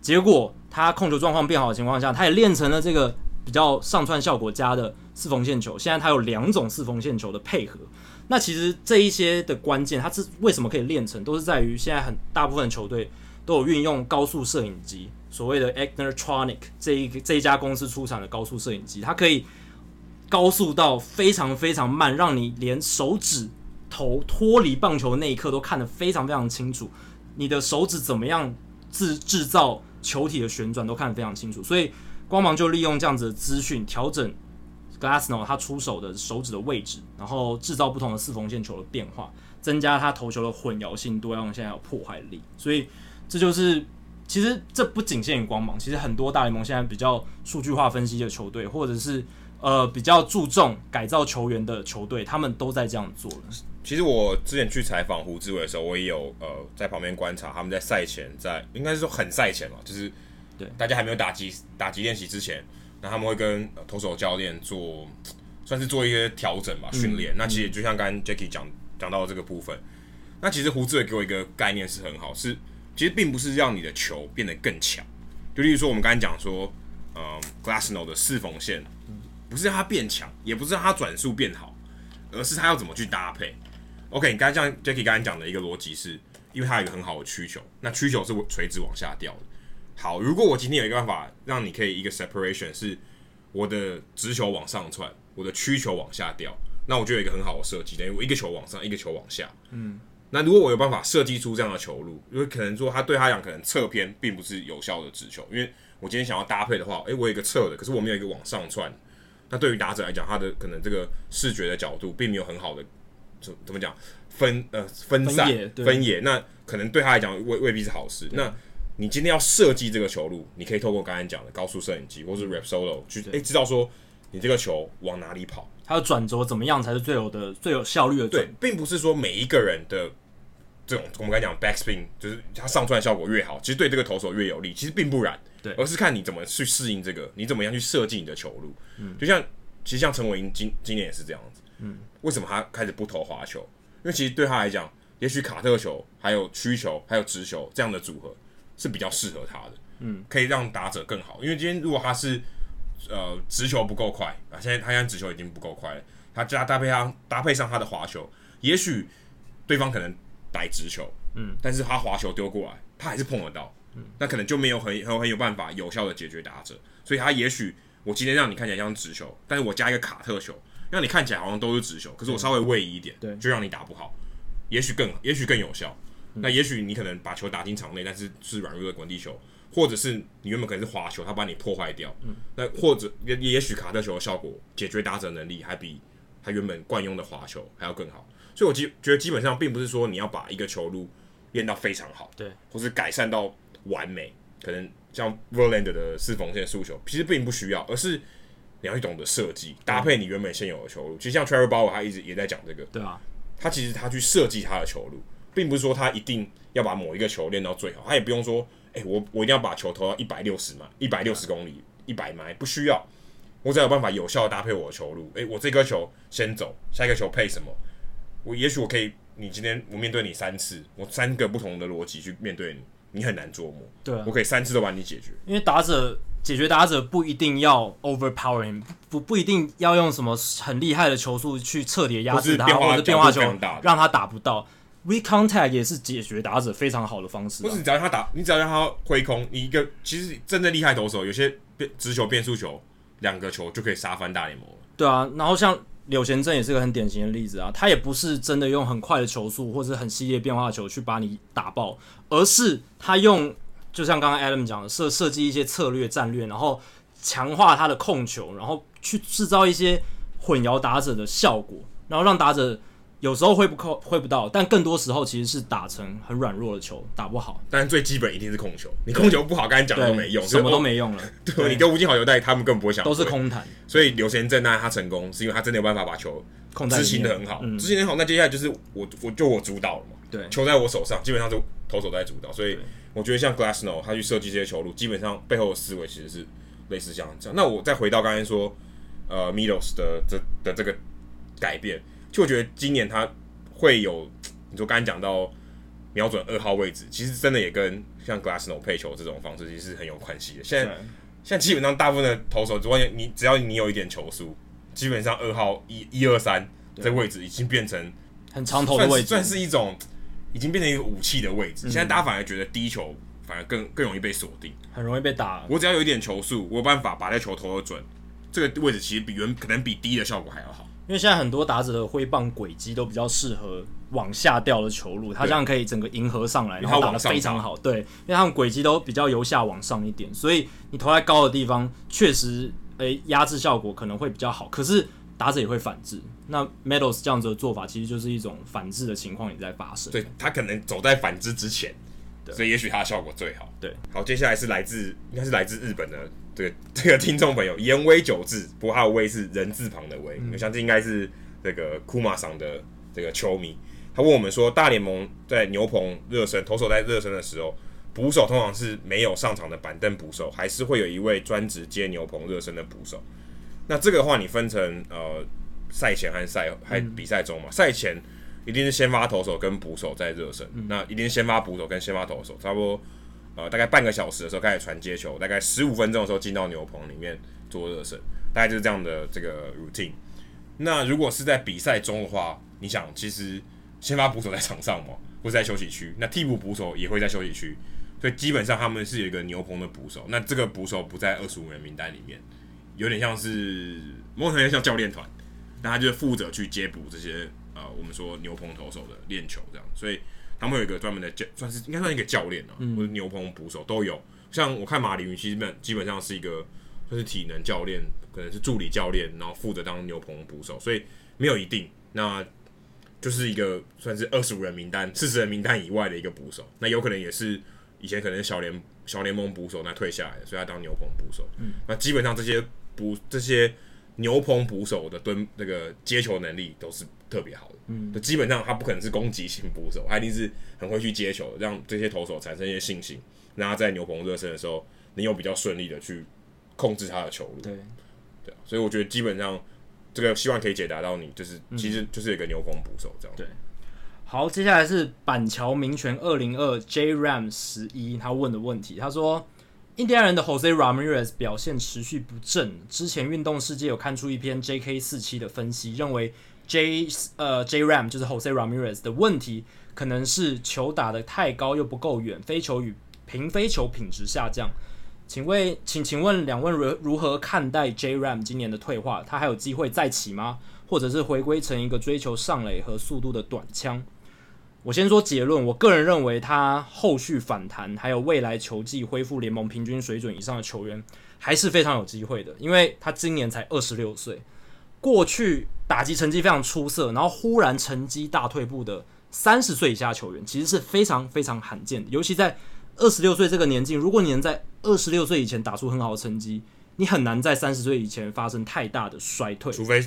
结果他控球状况变好的情况下，他也练成了这个比较上串效果佳的四缝线球。现在他有两种四缝线球的配合。那其实这一些的关键，他是为什么可以练成，都是在于现在很大部分球队都有运用高速摄影机，所谓的 Egnertronic 这一这一家公司出产的高速摄影机，它可以高速到非常非常慢，让你连手指。头脱离棒球的那一刻都看得非常非常清楚，你的手指怎么样制制造球体的旋转都看得非常清楚，所以光芒就利用这样子的资讯调整 Glassnow 他出手的手指的位置，然后制造不同的四缝线球的变化，增加他投球的混淆性，多样现在有破坏力，所以这就是其实这不仅限于光芒，其实很多大联盟现在比较数据化分析的球队，或者是呃比较注重改造球员的球队，他们都在这样做了。其实我之前去采访胡志伟的时候，我也有呃在旁边观察他们在赛前，在应该是说很赛前嘛，就是对大家还没有打击打击练习之前，那他们会跟投手教练做算是做一些调整吧训练。那其实就像刚刚 Jackie 讲讲到的这个部分，那其实胡志伟给我一个概念是很好，是其实并不是让你的球变得更强，就例如说我们刚才讲说，呃 g l a s n o 的四缝线不是让它变强，也不是让它转速变好，而是它要怎么去搭配。OK，你刚才像 Jacky 刚才讲的一个逻辑是，因为它有一个很好的曲球，那曲球是垂直往下掉的。好，如果我今天有一个办法让你可以一个 separation，是我的直球往上窜，我的曲球往下掉，那我就有一个很好的设计，等于我一个球往上，一个球往下。嗯，那如果我有办法设计出这样的球路，因为可能说他对他讲可能侧偏并不是有效的直球，因为我今天想要搭配的话，诶、欸，我有一个侧的，可是我没有一个往上窜，那对于打者来讲，他的可能这个视觉的角度并没有很好的。怎怎么讲分呃分散分野，分野，那可能对他来讲未未必是好事。那你今天要设计这个球路，你可以透过刚才讲的高速摄影机或是 Rap Solo 去诶知道说你这个球往哪里跑，它的转轴怎么样才是最有的最有效率的。对，并不是说每一个人的这种我们刚才讲 backspin，就是他上出来效果越好，其实对这个投手越有利。其实并不然，对，而是看你怎么去适应这个，你怎么样去设计你的球路。嗯，就像其实像陈伟英今今年也是这样子。嗯，为什么他开始不投滑球？因为其实对他来讲，也许卡特球、还有曲球、还有直球这样的组合是比较适合他的。嗯，可以让打者更好。因为今天如果他是呃直球不够快啊，现在他现在直球已经不够快了，他加搭配上搭配上他的滑球，也许对方可能。逮直球，嗯，但是他滑球丢过来，他还是碰得到，嗯，那可能就没有很很很有办法有效的解决打者，所以他也许我今天让你看起来像直球，但是我加一个卡特球，让你看起来好像都是直球，可是我稍微位移一点，对，就让你打不好，也许更也许更有效，嗯、那也许你可能把球打进场内，但是是软弱的滚地球，或者是你原本可能是滑球，他把你破坏掉，嗯，那或者也也许卡特球的效果解决打者能力还比他原本惯用的滑球还要更好。所以，我基觉得基本上并不是说你要把一个球路练到非常好，对，或是改善到完美，可能像 Verlander 的四缝线速球，其实并不需要，而是你要去懂得设计搭配你原本现有的球路。其实像 Trevor Bauer 他一直也在讲这个，对啊，他其实他去设计他的球路，并不是说他一定要把某一个球练到最好，他也不用说，哎、欸，我我一定要把球投到一百六十码、一百六十公里、一百迈，不需要，我只要有办法有效的搭配我的球路。哎、欸，我这颗球先走，下一个球配什么？我也许我可以，你今天我面对你三次，我三个不同的逻辑去面对你，你很难琢磨。对啊，我可以三次都把你解决。因为打者解决打者不一定要 overpowering，不不一定要用什么很厉害的球速去彻底压制他，或者变化球让他打不到。Weak contact 也是解决打者非常好的方式。不是，你只要他打，你只要让他挥空，你一个其实真正厉害投手，有些变直球、变速球，两个球就可以杀翻大联盟了。对啊，然后像。柳贤镇也是个很典型的例子啊，他也不是真的用很快的球速或者很系列变化球去把你打爆，而是他用就像刚刚 Adam 讲的设设计一些策略战略，然后强化他的控球，然后去制造一些混淆打者的效果，然后让打者。有时候挥不扣挥不到，但更多时候其实是打成很软弱的球，打不好。但最基本一定是控球，你控球不好，刚才讲的都没用，什么都没用了。对，对你跟吴敬豪有带，他们更不会想，都是空谈。所以刘贤正那他成功，是因为他真的有办法把球执行的很好，执行的很好。那接下来就是我，我就我主导了嘛，对，球在我手上，基本上就投手在主导。所以我觉得像 Glasnow 他去设计这些球路，基本上背后的思维其实是类似像这样。那我再回到刚才说，呃，Meadows 的这的这个改变。就我觉得今年他会有，你说刚才讲到瞄准二号位置，其实真的也跟像 Glasnow 配球这种方式其实是很有关系的。现在现在基本上大部分的投手，只要你只要你有一点球速，基本上二号一一二三这位置已经变成很长投的位置，算是一种已经变成一个武器的位置。现在大家反而觉得低球反而更更容易被锁定，很容易被打。我只要有一点球速，我有办法把这球投得准，这个位置其实比原可能比低的效果还要好。因为现在很多打者的挥棒轨迹都比较适合往下掉的球路，他这样可以整个迎合上来，然后打得非常好。对，因为他们轨迹都比较由下往上一点，所以你投在高的地方，确实，诶，压制效果可能会比较好。可是打者也会反制，那 Meadows 这样子的做法，其实就是一种反制的情况也在发生。对，他可能走在反制之前，所以也许它的效果最好。对，好，接下来是来自应该是来自日本的。这个 这个听众朋友，言威九字，不过他的威是人字旁的威，我、嗯、相信应该是这个库马桑的这个球迷。他问我们说，大联盟在牛棚热身，投手在热身的时候，捕手通常是没有上场的板凳捕手，还是会有一位专职接牛棚热身的捕手？那这个的话，你分成呃赛前和赛还比赛中嘛？赛、嗯、前一定是先发投手跟捕手在热身，嗯、那一定是先发捕手跟先发投手，差不多。呃，大概半个小时的时候开始传接球，大概十五分钟的时候进到牛棚里面做热身，大概就是这样的这个 routine。那如果是在比赛中的话，你想，其实先发捕手在场上嘛，或是在休息区，那替补捕手也会在休息区，所以基本上他们是有一个牛棚的捕手。那这个捕手不在二十五人名单里面，有点像是某种程度像教练团，那他就负责去接捕这些呃，我们说牛棚投手的练球这样，所以。他们有一个专门的教，算是应该算一个教练啊，嗯、或者牛棚捕手都有。像我看马林鱼，其实基本基本上是一个，就是体能教练，可能是助理教练，然后负责当牛棚捕手，所以没有一定。那就是一个算是二十五人名单、四十人名单以外的一个捕手。那有可能也是以前可能小联小联盟捕手那退下来的，所以他当牛棚捕手。嗯，那基本上这些捕这些牛棚捕手的蹲那个接球能力都是特别好的，嗯，就基本上他不可能是攻击型捕手，他一定是很会去接球，让这些投手产生一些信心，让他在牛棚热身的时候能有比较顺利的去控制他的球路，对，对，所以我觉得基本上这个希望可以解答到你，就是其实就是一个牛棚捕手这样，对。好，接下来是板桥名泉二零二 J Ram 十一，他问的问题，他说。印第安人的 Jose Ramirez 表现持续不振。之前运动世界有看出一篇 JK 四七的分析，认为 J 呃 J Ram 就是 Jose Ramirez 的问题，可能是球打得太高又不够远，飞球与平飞球品质下降。请问，请请问两位如如何看待 J Ram 今年的退化？他还有机会再起吗？或者是回归成一个追求上垒和速度的短枪？我先说结论，我个人认为他后续反弹，还有未来球季恢复联盟平均水准以上的球员，还是非常有机会的。因为他今年才二十六岁，过去打击成绩非常出色，然后忽然成绩大退步的三十岁以下球员，其实是非常非常罕见的。尤其在二十六岁这个年纪，如果你能在二十六岁以前打出很好的成绩，你很难在三十岁以前发生太大的衰退，除非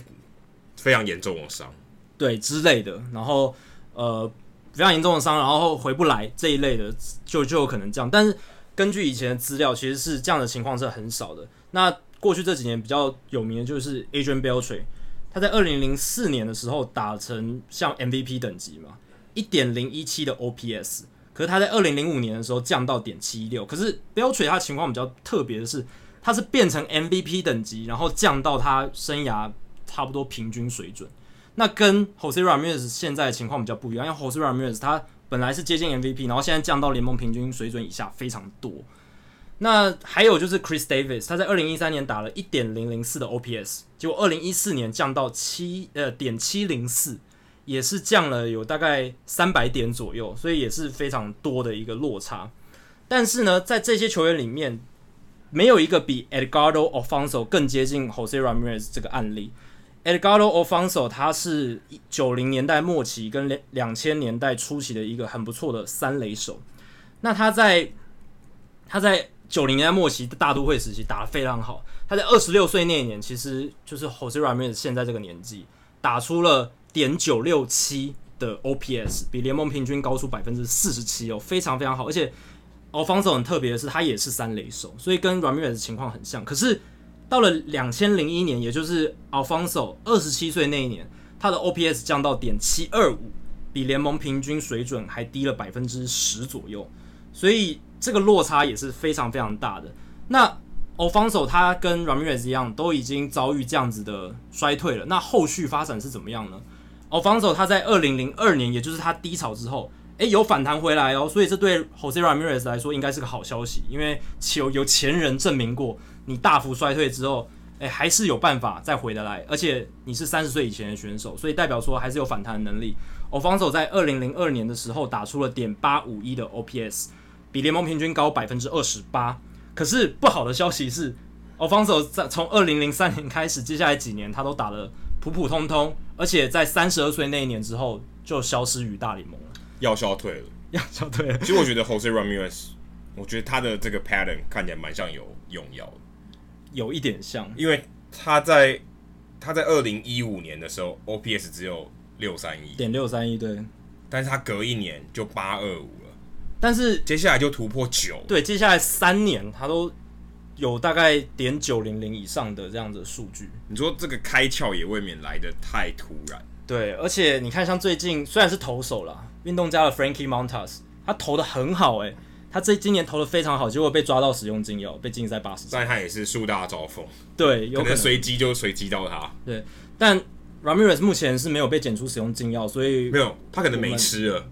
非常严重的伤，对之类的。然后呃。非常严重的伤，然后回不来这一类的，就就有可能这样。但是根据以前的资料，其实是这样的情况是很少的。那过去这几年比较有名的就是 Adrian Beltre，他在二零零四年的时候打成像 MVP 等级嘛，一点零一七的 OPS，可是他在二零零五年的时候降到点七六。可是 Beltre 他情况比较特别的是，他是变成 MVP 等级，然后降到他生涯差不多平均水准。那跟 Jose Ramirez 现在的情况比较不一样，因为 Jose Ramirez 他本来是接近 MVP，然后现在降到联盟平均水准以下非常多。那还有就是 Chris Davis，他在二零一三年打了一点零零四的 OPS，结果二零一四年降到七呃点七零四，也是降了有大概三百点左右，所以也是非常多的一个落差。但是呢，在这些球员里面，没有一个比 Edgardo a l f o n s o 更接近 Jose Ramirez 这个案例。Edgardo a l f o n s o 他是九零年代末期跟两两千年代初期的一个很不错的三垒手。那他在他在九零年代末期的大都会时期打得非常好。他在二十六岁那一年，其实就是 Jose Ramirez 现在这个年纪，打出了点九六七的 OPS，比联盟平均高出百分之四十七哦，非常非常好。而且 Alfonso 很特别的是，他也是三垒手，所以跟 Ramirez 情况很像。可是到了两千零一年，也就是 Alfonso 二十七岁那一年，他的 OPS 降到点七二五，比联盟平均水准还低了百分之十左右，所以这个落差也是非常非常大的。那 Alfonzo 他跟 Ramirez 一样，都已经遭遇这样子的衰退了。那后续发展是怎么样呢？Alfonzo 他在二零零二年，也就是他低潮之后，诶，有反弹回来哦，所以这对 Jose Ramirez 来说应该是个好消息，因为有有前人证明过。你大幅衰退之后，诶，还是有办法再回得来，而且你是三十岁以前的选手，所以代表说还是有反弹的能力。Alfonzo 在二零零二年的时候打出了点八五一的 OPS，比联盟平均高百分之二十八。可是不好的消息是，Alfonzo 在从二零零三年开始，接下来几年他都打得普普通通，而且在三十二岁那一年之后就消失于大联盟了，要消退了，要消退了。其实我觉得 Jose Ramirez，我觉得他的这个 pattern 看起来蛮像有用药的。有一点像，因为他在他在二零一五年的时候，OPS 只有六三一点六三一，对，但是他隔一年就八二五了，但是接下来就突破九，对，接下来三年他都有大概点九零零以上的这样子的数据。你说这个开窍也未免来得太突然，对，而且你看，像最近虽然是投手啦，运动家的 Frankie Montas，他投的很好，欸，诶。他这今年投的非常好，结果被抓到使用禁药，被禁赛八十。但他也是树大招风，对，有可能随机就随机到他。对，但 Ramirez 目前是没有被检出使用禁药，所以没有，他可能没吃了，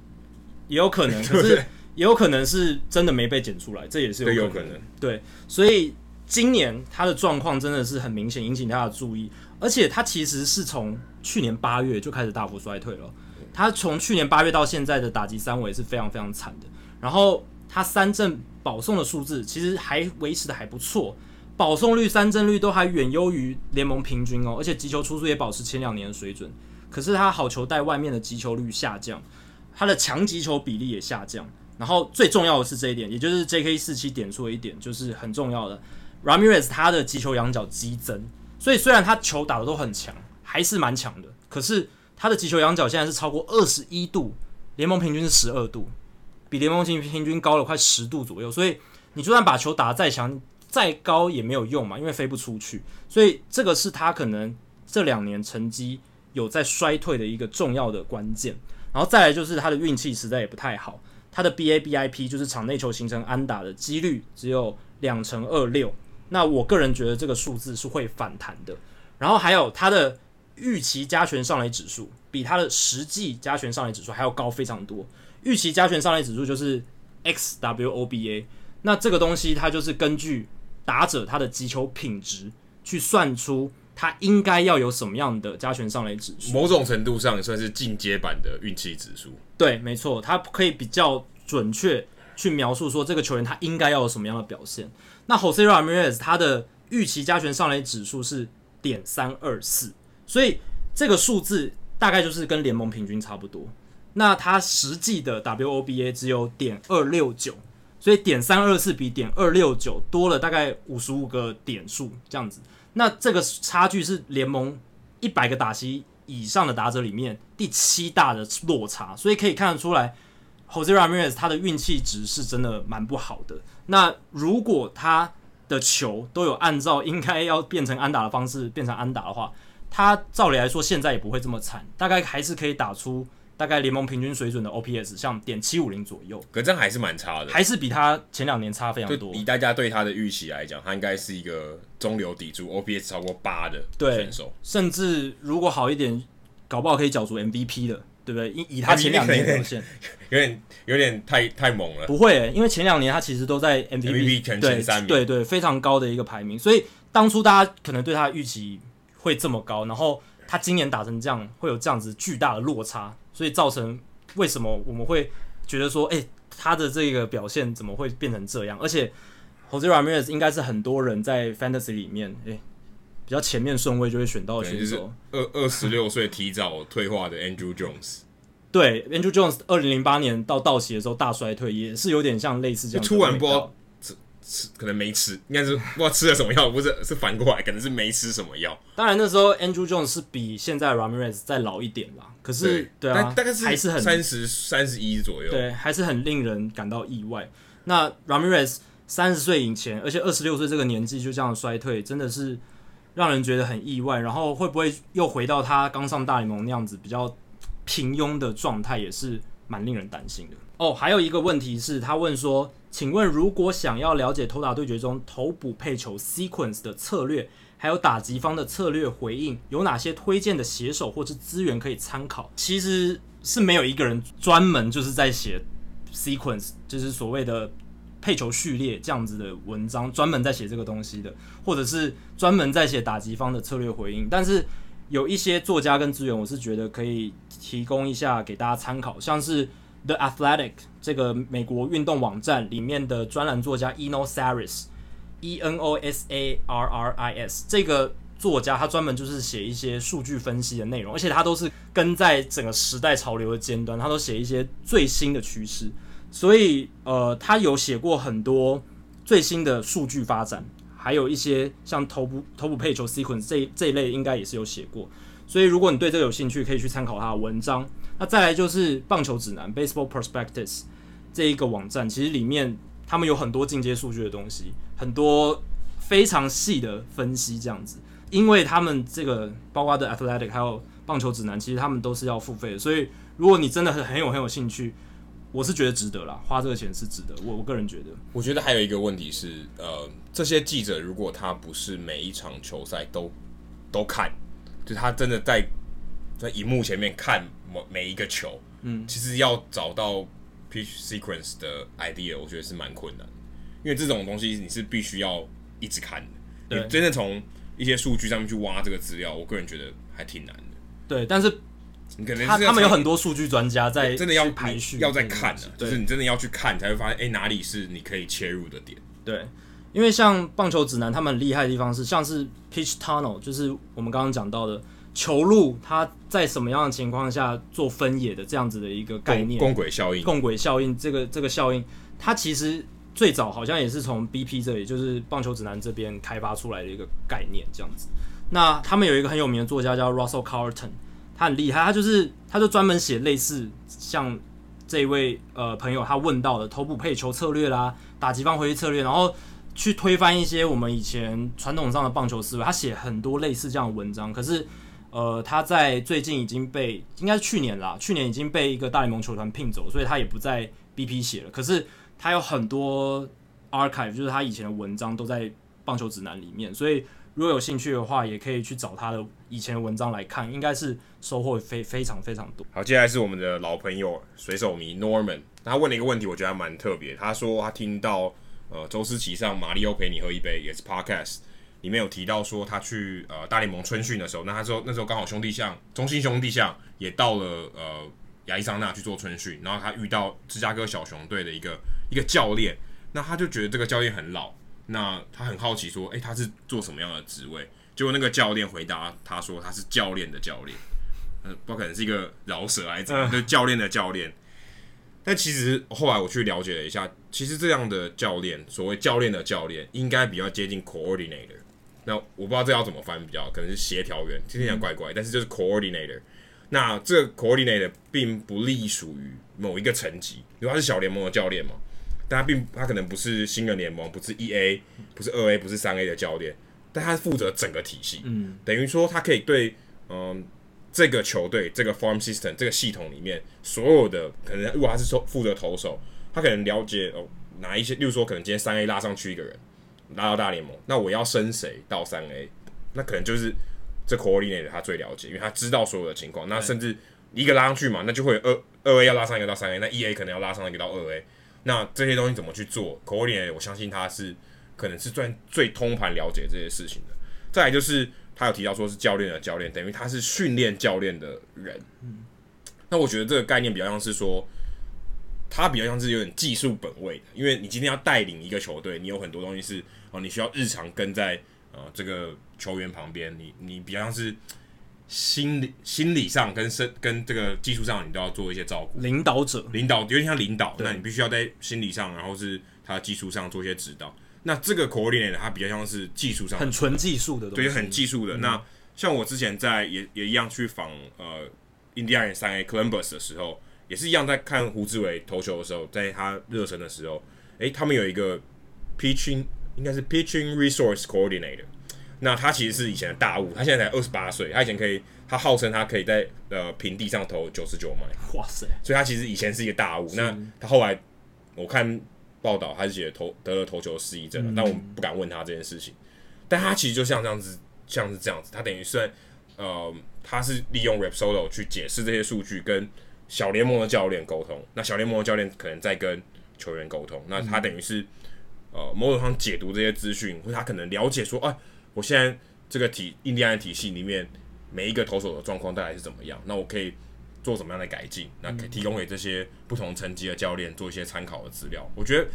也有可能，可是也有可能是真的没被剪出来，这也是有可能。可能对，所以今年他的状况真的是很明显引起大家的注意，而且他其实是从去年八月就开始大幅衰退了，他从去年八月到现在的打击三围是非常非常惨的，然后。他三振保送的数字其实还维持的还不错，保送率、三振率都还远优于联盟平均哦，而且击球出速也保持前两年的水准。可是他好球带外面的击球率下降，他的强击球比例也下降。然后最重要的是这一点，也就是 J.K. 四七点出的一点，就是很重要的。Ramirez 他的击球仰角激增，所以虽然他球打得都很强，还是蛮强的，可是他的击球仰角现在是超过二十一度，联盟平均是十二度，比联盟平平均高了快十度左右。所以你就算把球打得再强再高也没有用嘛，因为飞不出去。所以这个是他可能这两年成绩有在衰退的一个重要的关键。然后再来就是他的运气实在也不太好，他的 BABIP 就是场内球形成安打的几率只有两成二六。那我个人觉得这个数字是会反弹的。然后还有他的预期加权上垒指数比他的实际加权上垒指数还要高非常多。预期加权上垒指数就是 xWOBA，那这个东西它就是根据打者他的击球品质去算出。他应该要有什么样的加权上垒指数？某种程度上也算是进阶版的运气指数。对，没错，他可以比较准确去描述说这个球员他应该要有什么样的表现。那 Jose Ramirez 他的预期加权上垒指数是点三二四，所以这个数字大概就是跟联盟平均差不多。那他实际的 WOBA 只有点二六九，所以点三二四比点二六九多了大概五十五个点数这样子。那这个差距是联盟一百个打席以上的打者里面第七大的落差，所以可以看得出来，Jose Ramirez 他的运气值是真的蛮不好的。那如果他的球都有按照应该要变成安打的方式变成安打的话，他照理来说现在也不会这么惨，大概还是可以打出。大概联盟平均水准的 OPS 像点七五零左右，可这样还是蛮差的，还是比他前两年差非常多。以大家对他的预期来讲，他应该是一个中流砥柱，OPS 超过八的选手，甚至如果好一点，搞不好可以角逐 MVP 的，对不对？以以他前两年的表现，有点有点太太猛了。不会、欸，因为前两年他其实都在 MVP, 全前三名，对对对，非常高的一个排名，所以当初大家可能对他的预期会这么高，然后他今年打成这样，会有这样子巨大的落差。所以造成为什么我们会觉得说，哎、欸，他的这个表现怎么会变成这样？而且，Jose Ramirez 应该是很多人在 Fantasy 里面，哎、欸，比较前面顺位就会选到的选手。二二十六岁提早退化的 Andrew Jones，对，Andrew Jones 二零零八年到道奇的时候大衰退，也是有点像类似这样。突然播。吃吃可能没吃，应该是不知道吃了什么药，不是是反过来，可能是没吃什么药。当然那时候 Andrew Jones 是比现在 Ramirez 再老一点啦，可是对，对啊，大概是还是很三十三十一左右，对，还是很令人感到意外。那 Ramirez 三十岁以前，而且二十六岁这个年纪就这样衰退，真的是让人觉得很意外。然后会不会又回到他刚上大联盟那样子比较平庸的状态，也是蛮令人担心的。哦，还有一个问题是，他问说。请问，如果想要了解投打对决中投捕配球 sequence 的策略，还有打击方的策略回应，有哪些推荐的写手或是资源可以参考？其实是没有一个人专门就是在写 sequence，就是所谓的配球序列这样子的文章，专门在写这个东西的，或者是专门在写打击方的策略回应。但是有一些作家跟资源，我是觉得可以提供一下给大家参考，像是。The Athletic 这个美国运动网站里面的专栏作家 Eno Sarris，E N O S A R R I S 这个作家，他专门就是写一些数据分析的内容，而且他都是跟在整个时代潮流的尖端，他都写一些最新的趋势。所以，呃，他有写过很多最新的数据发展，还有一些像头部头部配球 sequence 这这一类，应该也是有写过。所以，如果你对这个有兴趣，可以去参考他的文章。那再来就是棒球指南 （Baseball Prospectus） 这一个网站，其实里面他们有很多进阶数据的东西，很多非常细的分析这样子。因为他们这个包括的 Athletic 还有棒球指南，其实他们都是要付费的。所以如果你真的很很有很有兴趣，我是觉得值得啦，花这个钱是值得。我我个人觉得。我觉得还有一个问题是，呃，这些记者如果他不是每一场球赛都都看，就他真的在在荧幕前面看。每一个球，嗯，其实要找到 pitch sequence 的 idea，我觉得是蛮困难，因为这种东西你是必须要一直看的，你真的从一些数据上面去挖这个资料，我个人觉得还挺难的。对，但是你可能他他们有很多数据专家在真的要排序，要在看的，就是你真的要去看才会发现，哎，哪里是你可以切入的点。对，因为像棒球指南，他们很厉害的地方是，像是 pitch tunnel，就是我们刚刚讲到的。球路它在什么样的情况下做分野的这样子的一个概念，共轨效应，共轨效应这个这个效应，它其实最早好像也是从 BP 这里，就是棒球指南这边开发出来的一个概念这样子。那他们有一个很有名的作家叫 Russell Carlton，很厉害，他就是他就专门写类似像这一位呃朋友他问到的头部配球策略啦、打击方回避策略，然后去推翻一些我们以前传统上的棒球思维。他写很多类似这样的文章，可是呃他在最近已经被应该是去年啦，去年已经被一个大联盟球团聘走，所以他也不在 BP 写了。可是他有很多 archive，就是他以前的文章都在棒球指南里面，所以。如果有兴趣的话，也可以去找他的以前的文章来看，应该是收获非非常非常多。好，接下来是我们的老朋友水手迷 Norman，他问了一个问题，我觉得还蛮特别。他说他听到呃周思齐上马里欧陪你喝一杯也是 Podcast 里面有提到说他去呃大联盟春训的时候，那他说那时候刚好兄弟像中心兄弟像也到了呃亚利桑那去做春训，然后他遇到芝加哥小熊队的一个一个教练，那他就觉得这个教练很老。那他很好奇说：“诶、欸，他是做什么样的职位？”结果那个教练回答他说：“他是教练的教练，呃，不可能是一个饶舌来着，就教练的教练。”但其实后来我去了解了一下，其实这样的教练，所谓教练的教练，应该比较接近 coordinator。那我不知道这要怎么翻比较，可能是协调员，听起来怪怪，但是就是 coordinator。那这个 coordinator 并不隶属于某一个层级，因为他是小联盟的教练嘛。但他并他可能不是新人联盟，不是一 A，不是二 A，不是三 A 的教练，但他负责整个体系，嗯，等于说他可以对嗯这个球队这个 farm system 这个系统里面所有的可能，如果他是说负责投手，他可能了解哦哪一些，例如说可能今天三 A 拉上去一个人拉到大联盟，那我要升谁到三 A，那可能就是这 coordinator 他最了解，因为他知道所有的情况，那甚至一个拉上去嘛，那就会有二二 A 要拉上一个到三 A，那一 A 可能要拉上一个到二 A。那这些东西怎么去做口红脸我相信他是可能是最最通盘了解这些事情的。再来就是他有提到说是教练的教练，等于他是训练教练的人。那我觉得这个概念比较像是说，他比较像是有点技术本位的，因为你今天要带领一个球队，你有很多东西是哦，你需要日常跟在呃这个球员旁边，你你比较像是。心理心理上跟身跟这个技术上，你都要做一些照顾。领导者，领导有点像领导，那你必须要在心理上，然后是他的技术上做一些指导。那这个 coordinator 它比较像是技术上很纯技术的东西，对，很技术的。嗯、那像我之前在也也一样去访呃印第安人三 A Columbus 的时候，也是一样在看胡志伟投球的时候，在他热身的时候，诶、欸，他们有一个 pitching 应该是 pitching resource coordinator。那他其实是以前的大物，他现在才二十八岁，他以前可以，他号称他可以在呃平地上投九十九迈，哇塞！所以他其实以前是一个大物。那他后来我看报道，他是写投得了投球失忆症了，嗯、但我不敢问他这件事情。但他其实就像这样子，像是这样子，他等于算呃，他是利用 Rap Solo 去解释这些数据，跟小联盟的教练沟通。那小联盟的教练可能在跟球员沟通，那他等于是呃某种上解读这些资讯，或他可能了解说，哎、啊。我现在这个体印第安体系里面每一个投手的状况大概是怎么样？那我可以做什么样的改进？那可以提供给这些不同层级的教练做一些参考的资料。我觉得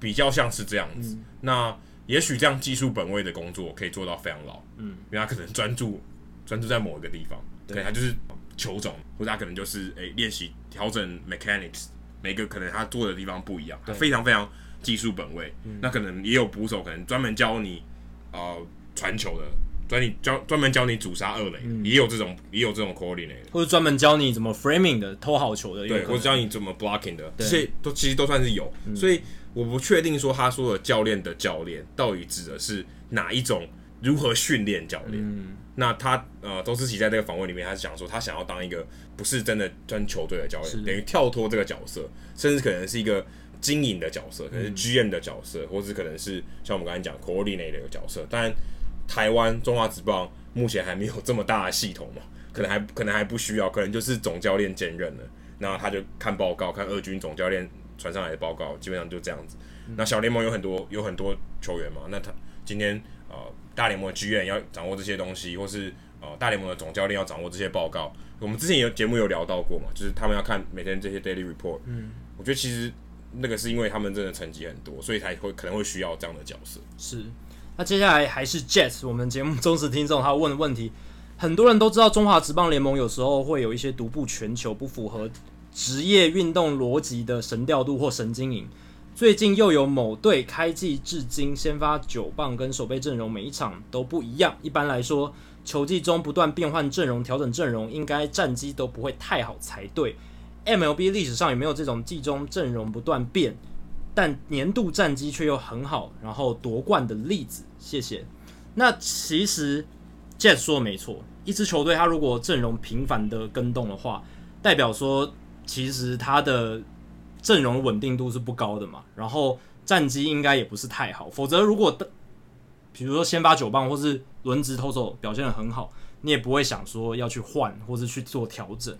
比较像是这样子。嗯、那也许这样技术本位的工作可以做到非常老，嗯，因为他可能专注专注在某一个地方，对，他就是球种，或者他可能就是诶练习调整 mechanics，每个可能他做的地方不一样，他非常非常技术本位。嗯、那可能也有捕手可能专门教你呃。传球的，专你教专门教你阻杀二垒，嗯、也有这种也有这种 coordinator，或者专门教你怎么 framing 的偷好球的，对，或者教你怎么 blocking 的，这些都其实都算是有。嗯、所以我不确定说他说的教练的教练到底指的是哪一种如何训练教练。嗯、那他呃周思琪在这个访问里面，他是讲说他想要当一个不是真的专球队的教练，等于跳脱这个角色，甚至可能是一个经营的角色，可能是 GM 的角色，嗯、或是可能是像我们刚才讲 coordinator 的角色，当然。台湾中华职棒目前还没有这么大的系统嘛，可能还可能还不需要，可能就是总教练兼任了，那他就看报告，看二军总教练传上来的报告，基本上就这样子。嗯、那小联盟有很多有很多球员嘛，那他今天呃大联盟的剧院要掌握这些东西，或是呃大联盟的总教练要掌握这些报告，我们之前有节目有聊到过嘛，就是他们要看每天这些 daily report。嗯，我觉得其实那个是因为他们真的成绩很多，所以才会可能会需要这样的角色。是。那接下来还是 Jets，我们节目忠实听众，他问的问题，很多人都知道，中华职棒联盟有时候会有一些独步全球、不符合职业运动逻辑的神调度或神经营。最近又有某队开季至今先发九棒跟守备阵容每一场都不一样。一般来说，球季中不断变换阵容、调整阵容，应该战绩都不会太好才对。MLB 历史上有没有这种季中阵容不断变，但年度战绩却又很好，然后夺冠的例子？谢谢。那其实 Jet 说的没错，一支球队他如果阵容频繁的更动的话，代表说其实他的。阵容稳定度是不高的嘛，然后战绩应该也不是太好，否则如果的，比如说先发九棒或是轮值投手表现的很好，你也不会想说要去换或是去做调整。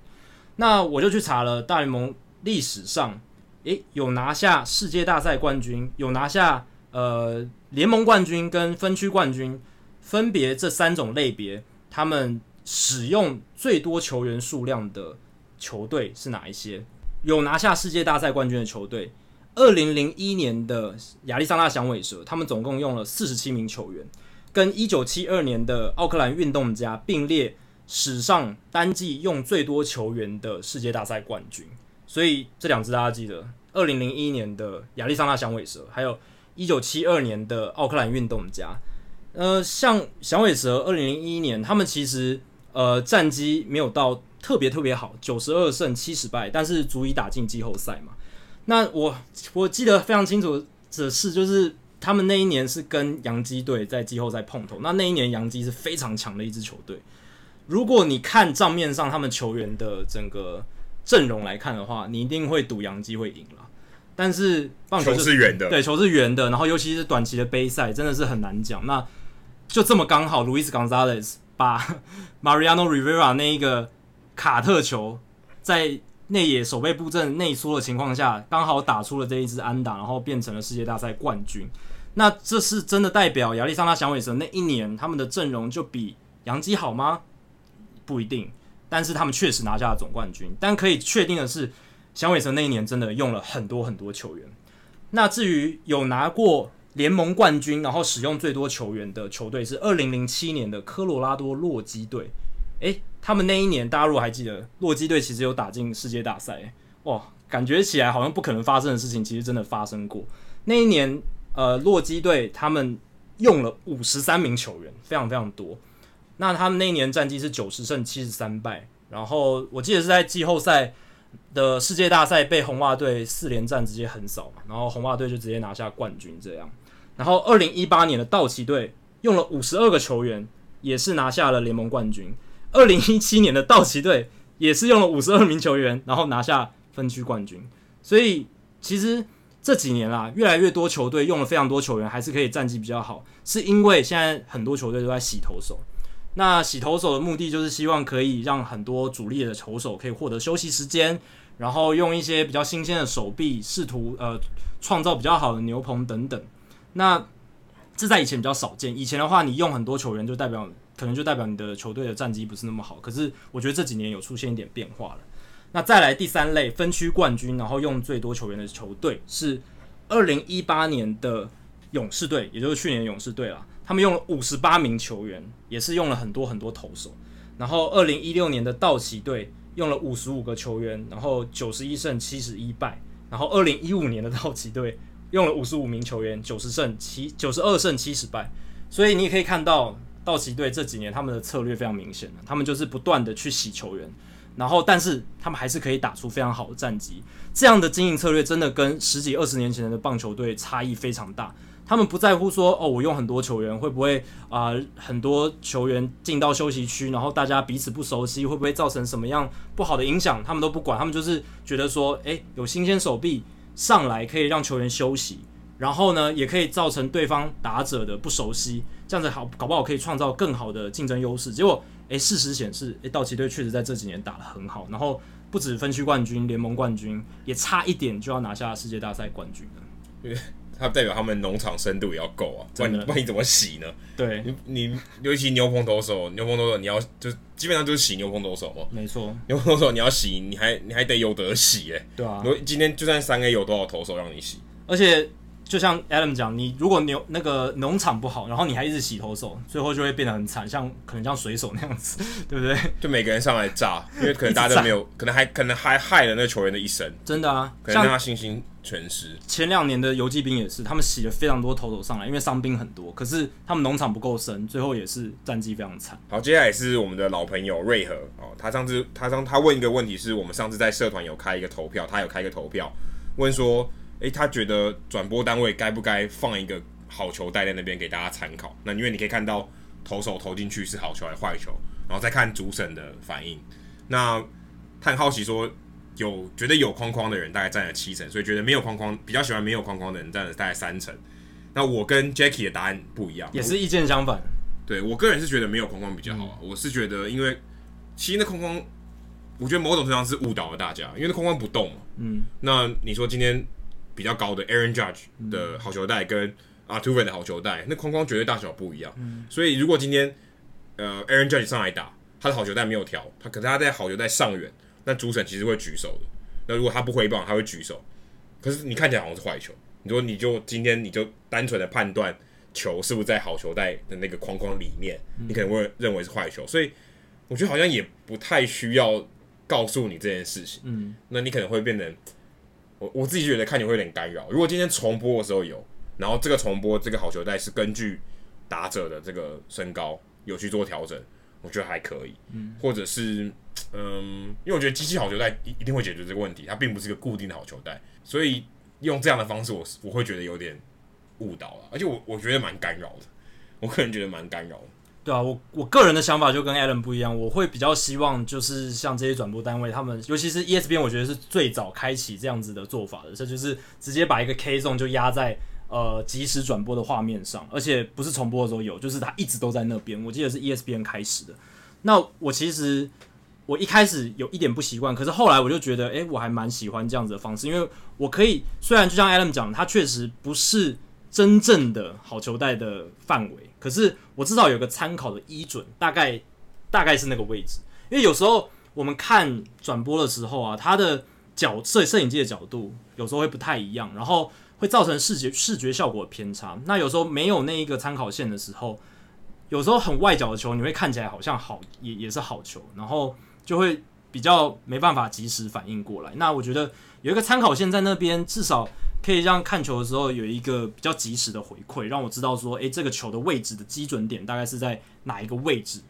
那我就去查了大联盟历史上，诶，有拿下世界大赛冠军，有拿下呃联盟冠军跟分区冠军，分别这三种类别，他们使用最多球员数量的球队是哪一些？有拿下世界大赛冠军的球队，二零零一年的亚利桑那响尾蛇，他们总共用了四十七名球员，跟一九七二年的奥克兰运动家并列史上单季用最多球员的世界大赛冠军。所以这两支大家记得，二零零一年的亚利桑那响尾蛇，还有一九七二年的奥克兰运动家。呃，像响尾蛇二零零一年，他们其实呃战绩没有到。特别特别好，九十二胜七十败，但是足以打进季后赛嘛。那我我记得非常清楚的是，就是他们那一年是跟洋基队在季后赛碰头。那那一年洋基是非常强的一支球队。如果你看账面上他们球员的整个阵容来看的话，你一定会赌洋基会赢了。但是棒球是，圆的，对，球是圆的。然后尤其是短期的杯赛，真的是很难讲。那就这么刚好，Luis Gonzalez 把 Mariano Rivera 那一个。卡特球在内野守备布阵内缩的情况下，刚好打出了这一支安打，然后变成了世界大赛冠军。那这是真的代表亚历山大响尾蛇那一年他们的阵容就比杨基好吗？不一定，但是他们确实拿下了总冠军。但可以确定的是，响尾蛇那一年真的用了很多很多球员。那至于有拿过联盟冠军，然后使用最多球员的球队是二零零七年的科罗拉多洛基队。诶，他们那一年，大家如果还记得，洛基队其实有打进世界大赛，哇，感觉起来好像不可能发生的事情，其实真的发生过。那一年，呃，洛基队他们用了五十三名球员，非常非常多。那他们那一年战绩是九十胜七十三败，然后我记得是在季后赛的世界大赛被红袜队四连战直接横扫嘛，然后红袜队就直接拿下冠军这样。然后二零一八年的道奇队用了五十二个球员，也是拿下了联盟冠军。二零一七年的道奇队也是用了五十二名球员，然后拿下分区冠军。所以其实这几年啦，越来越多球队用了非常多球员，还是可以战绩比较好，是因为现在很多球队都在洗投手。那洗投手的目的就是希望可以让很多主力的投手可以获得休息时间，然后用一些比较新鲜的手臂，试图呃创造比较好的牛棚等等。那这在以前比较少见。以前的话，你用很多球员就代表。可能就代表你的球队的战绩不是那么好，可是我觉得这几年有出现一点变化了。那再来第三类分区冠军，然后用最多球员的球队是二零一八年的勇士队，也就是去年勇士队了。他们用了五十八名球员，也是用了很多很多投手。然后二零一六年的道奇队用了五十五个球员，然后九十一胜七十一败。然后二零一五年的道奇队用了五十五名球员，九十胜七九十二胜七十败。所以你也可以看到。道奇队这几年他们的策略非常明显，他们就是不断的去洗球员，然后但是他们还是可以打出非常好的战绩。这样的经营策略真的跟十几二十年前的棒球队差异非常大。他们不在乎说哦，我用很多球员会不会啊、很多球员进到休息区，然后大家彼此不熟悉，会不会造成什么样不好的影响？他们都不管，他们就是觉得说，诶，有新鲜手臂上来可以让球员休息。然后呢，也可以造成对方打者的不熟悉，这样子好，搞不好可以创造更好的竞争优势。结果，诶，事实显示，诶，道奇队确实在这几年打得很好，然后不止分区冠军、联盟冠军，也差一点就要拿下世界大赛冠军了。它代表他们农场深度也要够啊，不然你不然你怎么洗呢？对，你你尤其牛棚投手，牛棚投手你要就基本上就是洗牛棚投手嘛。没错，牛棚投手你要洗，你还你还得有得洗诶。对啊，今天就算三 A 有多少投手让你洗？而且。就像 Adam 讲，你如果牛那个农场不好，然后你还一直洗投手，最后就会变得很惨，像可能像水手那样子，对不对？就每个人上来炸，因为可能大家都没有，可能还可能还害了那个球员的一生。真的啊，可能让他信心全失。前两年的游击兵也是，他们洗了非常多投手上来，因为伤兵很多，可是他们农场不够深，最后也是战绩非常惨。好，接下来是我们的老朋友瑞和哦，他上次他上他问一个问题，是我们上次在社团有开一个投票，他有开一个投票问说。诶、欸，他觉得转播单位该不该放一个好球带在那边给大家参考？那因为你可以看到投手投进去是好球还是坏球，然后再看主审的反应。那他很好奇说，有觉得有框框的人大概占了七成，所以觉得没有框框比较喜欢没有框框的人占了大概三成。那我跟 Jackie 的答案不一样，也是意见相反。对，我个人是觉得没有框框比较好啊，嗯、我是觉得因为其实那框框，我觉得某种程度上是误导了大家，因为那框框不动嘛。嗯，那你说今天。比较高的 Aaron Judge 的好球带跟 Artuve 的好球带，那框框绝对大小不一样。嗯、所以如果今天呃 Aaron Judge 上来打，他的好球带没有调，他可是他在好球带上远，那主审其实会举手的。那如果他不挥棒，他会举手。可是你看起来好像是坏球，你说你就今天你就单纯的判断球是不是在好球带的那个框框里面，你可能会认为是坏球。所以我觉得好像也不太需要告诉你这件事情。嗯，那你可能会变成。我我自己觉得看你会有点干扰。如果今天重播的时候有，然后这个重播这个好球带是根据打者的这个身高有去做调整，我觉得还可以。嗯，或者是嗯，因为我觉得机器好球带一一定会解决这个问题，它并不是一个固定的好球带，所以用这样的方式我，我我会觉得有点误导了，而且我我觉得蛮干扰的，我个人觉得蛮干扰的。对啊，我我个人的想法就跟 Alan 不一样，我会比较希望就是像这些转播单位，他们尤其是 ESPN，我觉得是最早开启这样子的做法的，这就是直接把一个 K zone 就压在呃即时转播的画面上，而且不是重播的时候有，就是它一直都在那边。我记得是 ESPN 开始的。那我其实我一开始有一点不习惯，可是后来我就觉得，诶，我还蛮喜欢这样子的方式，因为我可以虽然就像 Alan 讲，它确实不是真正的好球带的范围。可是我至少有个参考的依准，大概大概是那个位置，因为有时候我们看转播的时候啊，它的角摄摄影机的角度有时候会不太一样，然后会造成视觉视觉效果的偏差。那有时候没有那一个参考线的时候，有时候很外角的球，你会看起来好像好也也是好球，然后就会比较没办法及时反应过来。那我觉得有一个参考线在那边，至少。可以让看球的时候有一个比较及时的回馈，让我知道说，诶，这个球的位置的基准点大概是在哪一个位置。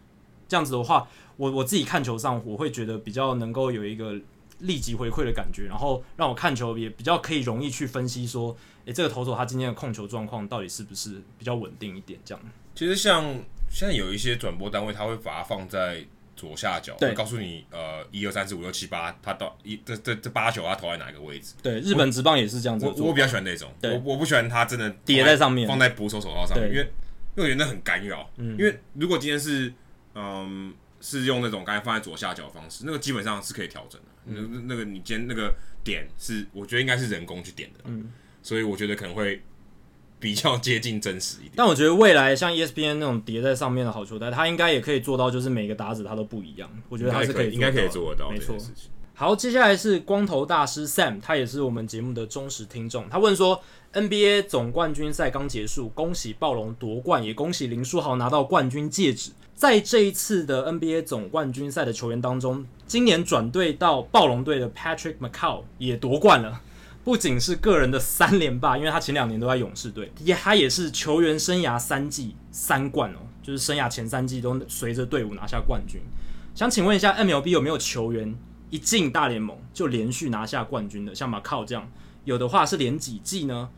这样子的话，我我自己看球上，我会觉得比较能够有一个立即回馈的感觉，然后让我看球也比较可以容易去分析说，诶，这个投手他今天的控球状况到底是不是比较稳定一点？这样。其实像现在有一些转播单位，他会把它放在。左下角告诉你，呃，一二三四五六七八，他到一这这这八九，他投在哪个位置？对，日本职棒也是这样子我。我我比较喜欢那种，对我我不喜欢他真的叠在上面，放在捕手手套上面，因为因为我觉得那很干扰。嗯，因为如果今天是嗯是用那种刚才放在左下角的方式，那个基本上是可以调整的。嗯、那那个你今天那个点是，我觉得应该是人工去点的。嗯，所以我觉得可能会。比较接近真实一点，但我觉得未来像 ESPN 那种叠在上面的好球带，它应该也可以做到，就是每个打子他都不一样。我觉得它是可以，应该可以做得到，没错。好，接下来是光头大师 Sam，他也是我们节目的忠实听众。他问说：NBA 总冠军赛刚结束，恭喜暴龙夺冠，也恭喜林书豪拿到冠军戒指。在这一次的 NBA 总冠军赛的球员当中，今年转队到暴龙队的 Patrick McCaw 也夺冠了。不仅是个人的三连霸，因为他前两年都在勇士队，也他也是球员生涯三季三冠哦，就是生涯前三季都随着队伍拿下冠军。想请问一下，MLB 有没有球员一进大联盟就连续拿下冠军的？像马靠这样，有的话是连几季呢？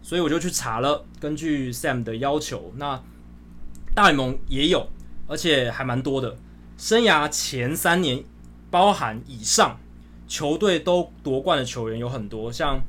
所以我就去查了，根据 Sam 的要求，那大联盟也有，而且还蛮多的，生涯前三年包含以上。球队都夺冠的球员有很多，像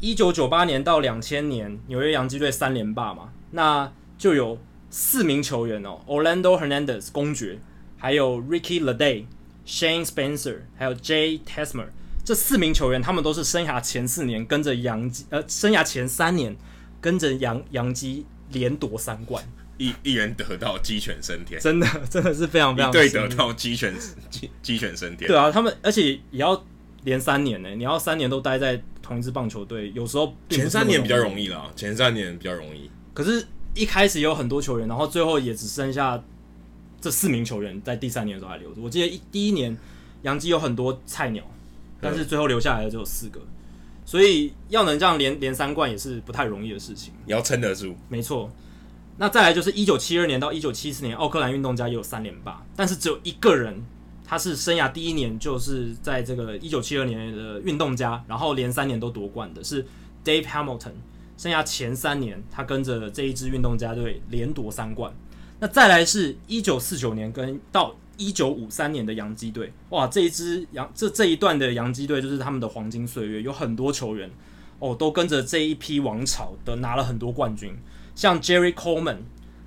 一九九八年到两千年纽约洋基队三连霸嘛，那就有四名球员哦，Orlando Hernandez 公爵，还有 Ricky Ledee、Shane Spencer，还有 Jay Tesmer，这四名球员他们都是生涯前四年跟着洋基，呃，生涯前三年跟着洋洋基连夺三冠，一一人得到鸡犬升天，真的真的是非常非常对，得到鸡犬鸡鸡犬升天，对啊，他们而且也要。连三年呢？你要三年都待在同一支棒球队，有时候前三年比较容易啦，前三年比较容易。可是，一开始有很多球员，然后最后也只剩下这四名球员在第三年的时候还留着。我记得一第一年杨基有很多菜鸟，但是最后留下来的只有四个，所以要能这样连连三冠也是不太容易的事情。你要撑得住，没错。那再来就是一九七二年到一九七四年，奥克兰运动家也有三连霸，但是只有一个人，他是生涯第一年就是在这个一九七二年的运动家，然后连三年都夺冠的，是 Dave Hamilton。生涯前三年，他跟着这一支运动家队连夺三冠。那再来是一九四九年跟到一九五三年的洋基队，哇，这一支洋这这一段的洋基队就是他们的黄金岁月，有很多球员哦，都跟着这一批王朝的拿了很多冠军。像 Jerry Coleman，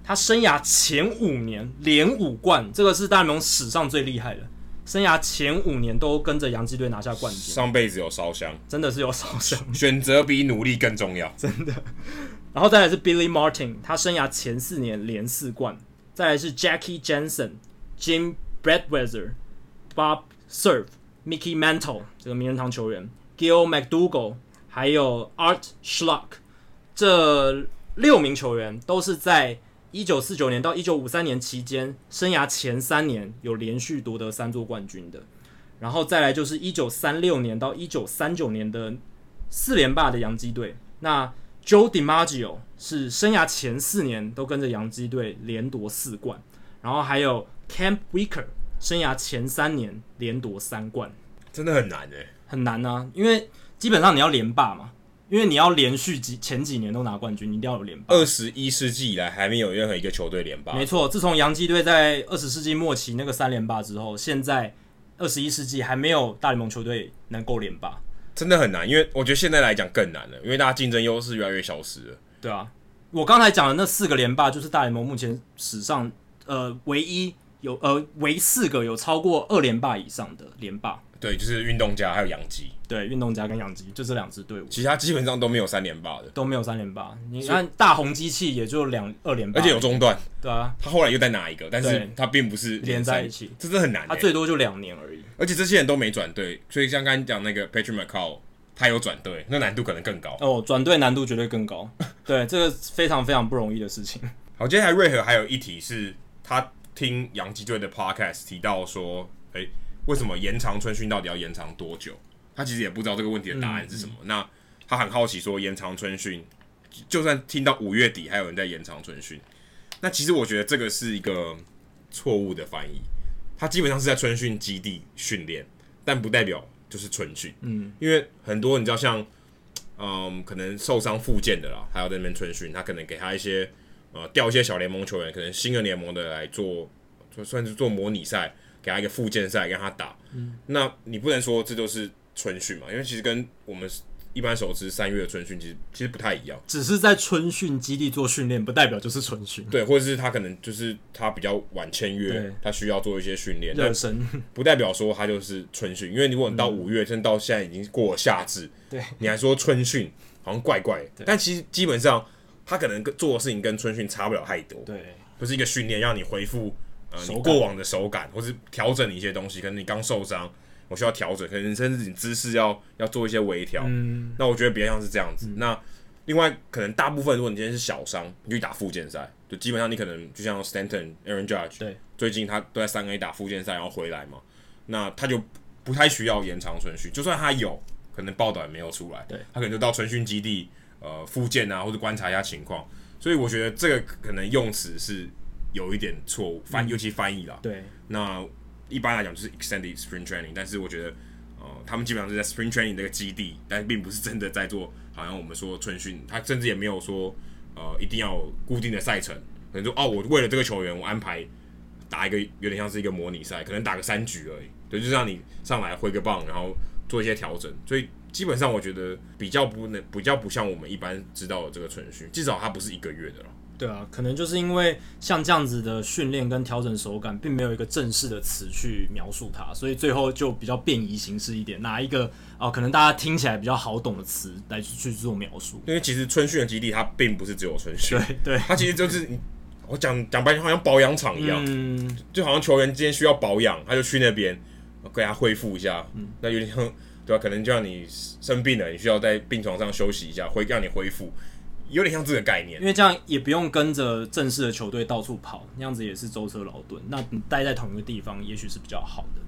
他生涯前五年连五冠，这个是大联盟史上最厉害的。生涯前五年都跟着洋基队拿下冠军，上辈子有烧香，真的是有烧香。选择比努力更重要，真的。然后再来是 Billy Martin，他生涯前四年连四冠。再来是 Jackie Jensen、Jim Bradweiser、Bob Cerv、Mickey Mantle 这个名人堂球员，Gil McDougall，还有 Art Schlock 这。六名球员都是在一九四九年到一九五三年期间，生涯前三年有连续夺得三座冠军的，然后再来就是一九三六年到一九三九年的四连霸的洋基队。那 Joe DiMaggio 是生涯前四年都跟着洋基队连夺四冠，然后还有 Camp Weaker 生涯前三年连夺三冠，真的很难诶，很难啊，因为基本上你要连霸嘛。因为你要连续几前几年都拿冠军，你一定要有连霸。二十一世纪以来还没有任何一个球队连霸。没错，自从洋基队在二十世纪末期那个三连霸之后，现在二十一世纪还没有大联盟球队能够连霸，真的很难。因为我觉得现在来讲更难了，因为大家竞争优势越来越消失了。对啊，我刚才讲的那四个连霸，就是大联盟目前史上呃唯一有呃唯四个有超过二连霸以上的连霸。对，就是运动家还有洋基。对，运动家跟洋基就这两支队伍，其他基本上都没有三连霸的，都没有三连霸。你看大红机器也就两二连霸，而且有中断。对啊，他后来又再拿一个，但是他并不是连在一起，这真的很难。他最多就两年而已。而且这些人都没转队，所以像刚刚讲那个 Patrick McCall，他有转队，那难度可能更高。哦，转队难度绝对更高。对，这个非常非常不容易的事情。好，接下来瑞和还有一题是，他听洋基队的 Podcast 提到说，诶。为什么延长春训到底要延长多久？他其实也不知道这个问题的答案是什么。那他很好奇，说延长春训，就算听到五月底还有人在延长春训，那其实我觉得这个是一个错误的翻译。他基本上是在春训基地训练，但不代表就是春训。嗯，因为很多你知道像，嗯，可能受伤复健的啦，还要在那边春训，他可能给他一些呃调一些小联盟球员，可能新的联盟的来做，就算是做模拟赛。给他一个复健赛，让他打。嗯，那你不能说这就是春训嘛？因为其实跟我们一般熟知三月的春训，其实其实不太一样。只是在春训基地做训练，不代表就是春训。对，或者是他可能就是他比较晚签约，他需要做一些训练。热身 不代表说他就是春训，因为如果你到五月，甚至、嗯、到现在已经过了夏至，对，你还说春训，好像怪怪的。但其实基本上他可能做的事情跟春训差不了太多。对，不是一个训练让你恢复。呃，你过往的手感，或是调整你一些东西，可能你刚受伤，我需要调整，可能甚至你姿势要要做一些微调。嗯，那我觉得比较像是这样子。嗯、那另外，可能大部分如果你今天是小伤，你去打附件赛，就基本上你可能就像 Stanton、Aaron Judge，对，最近他都在三 A 打附件赛，然后回来嘛，那他就不太需要延长春训，就算他有可能报道也没有出来，对，他可能就到春训基地呃复健啊，或者观察一下情况。所以我觉得这个可能用词是。有一点错误翻，尤其翻译啦。对，那一般来讲就是 extended spring training，但是我觉得，呃，他们基本上是在 spring training 那个基地，但并不是真的在做，好像我们说春训，他甚至也没有说，呃，一定要固定的赛程，可能说哦，我为了这个球员，我安排打一个有点像是一个模拟赛，可能打个三局而已，对，就是让你上来挥个棒，然后做一些调整，所以基本上我觉得比较不能，比较不像我们一般知道的这个春训，至少它不是一个月的了。对啊，可能就是因为像这样子的训练跟调整手感，并没有一个正式的词去描述它，所以最后就比较便宜形式一点，拿一个啊、呃，可能大家听起来比较好懂的词来去做描述。因为其实春训的基地它并不是只有春训，对对，它其实就是我讲讲白点，好像保养厂一样，嗯，就好像球员今天需要保养，他就去那边给他恢复一下，嗯，那有点像。对吧、啊？可能就像你生病了，你需要在病床上休息一下，恢让你恢复，有点像这个概念。因为这样也不用跟着正式的球队到处跑，那样子也是舟车劳顿。那你待在同一个地方，也许是比较好的。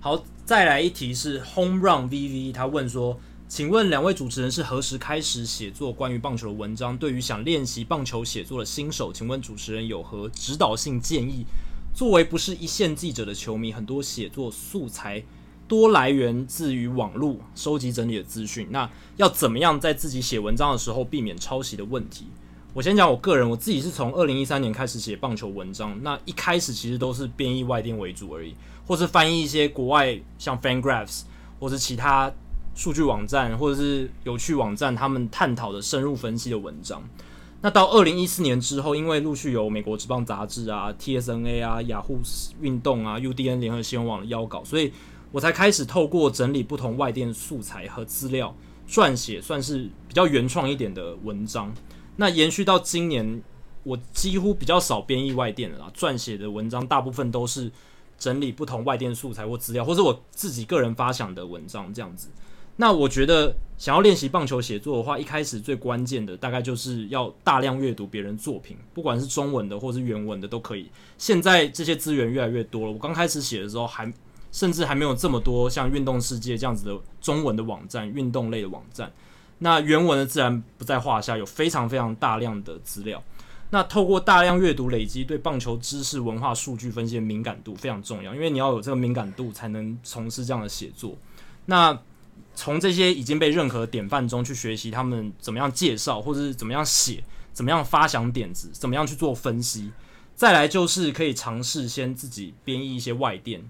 好，再来一题是 Home Run VV，他问说。请问两位主持人是何时开始写作关于棒球的文章？对于想练习棒球写作的新手，请问主持人有何指导性建议？作为不是一线记者的球迷，很多写作素材多来源自于网络收集整理的资讯，那要怎么样在自己写文章的时候避免抄袭的问题？我先讲我个人，我自己是从二零一三年开始写棒球文章，那一开始其实都是编译外电为主而已，或是翻译一些国外像 FanGraphs 或是其他。数据网站或者是有趣网站，他们探讨的深入分析的文章。那到二零一四年之后，因为陆续有美国职棒杂志啊、TSNA 啊、雅虎运动啊、UDN 联合新闻网的邀稿，所以我才开始透过整理不同外电素材和资料，撰写算是比较原创一点的文章。那延续到今年，我几乎比较少编译外电了啦，撰写的文章大部分都是整理不同外电素材或资料，或者我自己个人发想的文章这样子。那我觉得，想要练习棒球写作的话，一开始最关键的大概就是要大量阅读别人作品，不管是中文的或是原文的都可以。现在这些资源越来越多了，我刚开始写的时候还甚至还没有这么多像运动世界这样子的中文的网站、运动类的网站。那原文的自然不在话下，有非常非常大量的资料。那透过大量阅读累积对棒球知识、文化、数据分析的敏感度非常重要，因为你要有这个敏感度才能从事这样的写作。那从这些已经被认可的典范中去学习，他们怎么样介绍，或者是怎么样写，怎么样发想点子，怎么样去做分析。再来就是可以尝试先自己编译一些外电，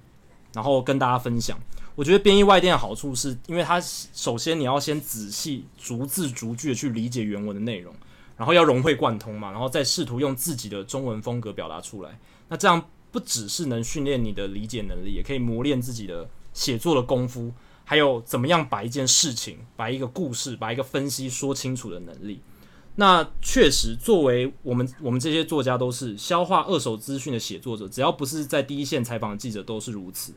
然后跟大家分享。我觉得编译外电的好处是，因为它首先你要先仔细逐字逐句的去理解原文的内容，然后要融会贯通嘛，然后再试图用自己的中文风格表达出来。那这样不只是能训练你的理解能力，也可以磨练自己的写作的功夫。还有怎么样把一件事情、把一个故事、把一个分析说清楚的能力。那确实，作为我们我们这些作家都是消化二手资讯的写作者，只要不是在第一线采访的记者都是如此。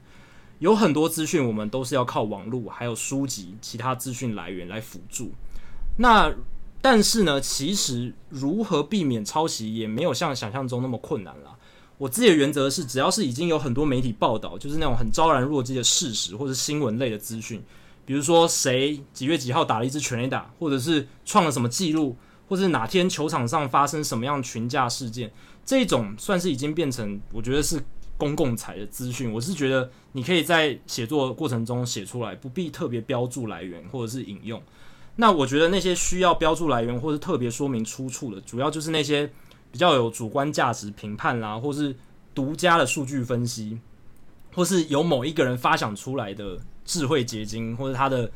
有很多资讯我们都是要靠网络、还有书籍、其他资讯来源来辅助。那但是呢，其实如何避免抄袭也没有像想象中那么困难了。我自己的原则是，只要是已经有很多媒体报道，就是那种很昭然若揭的事实或者新闻类的资讯，比如说谁几月几号打了一支全垒打，或者是创了什么记录，或是哪天球场上发生什么样群架事件，这种算是已经变成我觉得是公共财的资讯。我是觉得你可以在写作过程中写出来，不必特别标注来源或者是引用。那我觉得那些需要标注来源或者特别说明出处的，主要就是那些。比较有主观价值评判啦，或是独家的数据分析，或是由某一个人发想出来的智慧结晶，或者他的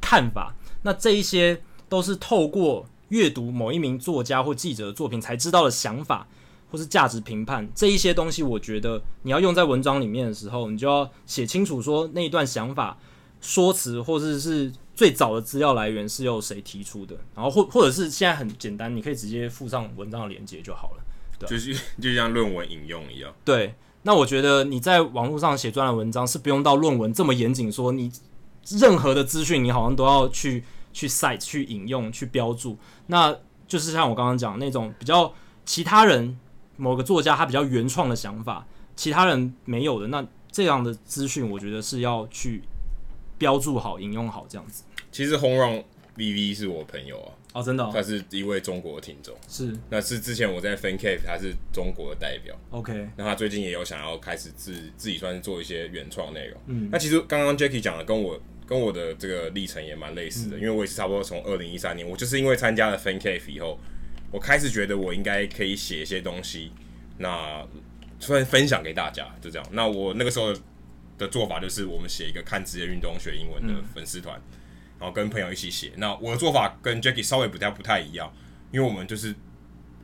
看法，那这一些都是透过阅读某一名作家或记者的作品才知道的想法，或是价值评判。这一些东西，我觉得你要用在文章里面的时候，你就要写清楚说那一段想法、说辞，或者是。最早的资料来源是由谁提出的？然后或或者是现在很简单，你可以直接附上文章的连接就好了。对，就是就像论文引用一样。对，那我觉得你在网络上写专栏文章是不用到论文这么严谨，说你任何的资讯你好像都要去去 cite 去引用去标注。那就是像我刚刚讲那种比较其他人某个作家他比较原创的想法，其他人没有的，那这样的资讯我觉得是要去。标注好，引用好，这样子。其实 Home Run VV 是我朋友啊，哦，真的、哦，他是一位中国的听众，是，那是之前我在 Fan Cave，他是中国的代表，OK，那他最近也有想要开始自自己算是做一些原创内容，嗯，那其实刚刚 Jackie 讲的跟我跟我的这个历程也蛮类似的，嗯、因为我也是差不多从二零一三年，我就是因为参加了 Fan Cave 以后，我开始觉得我应该可以写一些东西，那突然分享给大家，就这样，那我那个时候。的做法就是，我们写一个看职业运动学英文的粉丝团，嗯、然后跟朋友一起写。那我的做法跟 Jackie 稍微不太不太一样，因为我们就是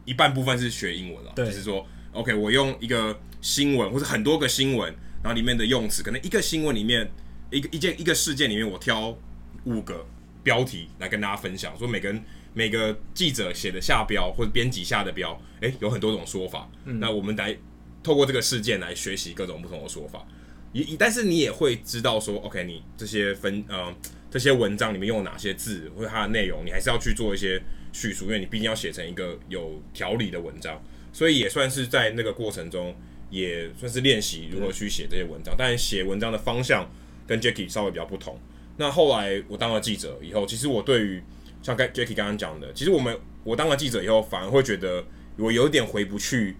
一半部分是学英文了，就是说，OK，我用一个新闻或者很多个新闻，然后里面的用词，可能一个新闻里面一个一件一个事件里面，我挑五个标题来跟大家分享，说每个人每个记者写的下标或者编辑下的标，诶，有很多种说法。嗯、那我们来透过这个事件来学习各种不同的说法。也但是你也会知道说，OK，你这些分呃这些文章里面用哪些字或者它的内容，你还是要去做一些叙述，因为你毕竟要写成一个有条理的文章，所以也算是在那个过程中也算是练习如何去写这些文章。但写文章的方向跟 Jacky 稍微比较不同。那后来我当了记者以后，其实我对于像刚 Jacky 刚刚讲的，其实我们我当了记者以后，反而会觉得我有点回不去，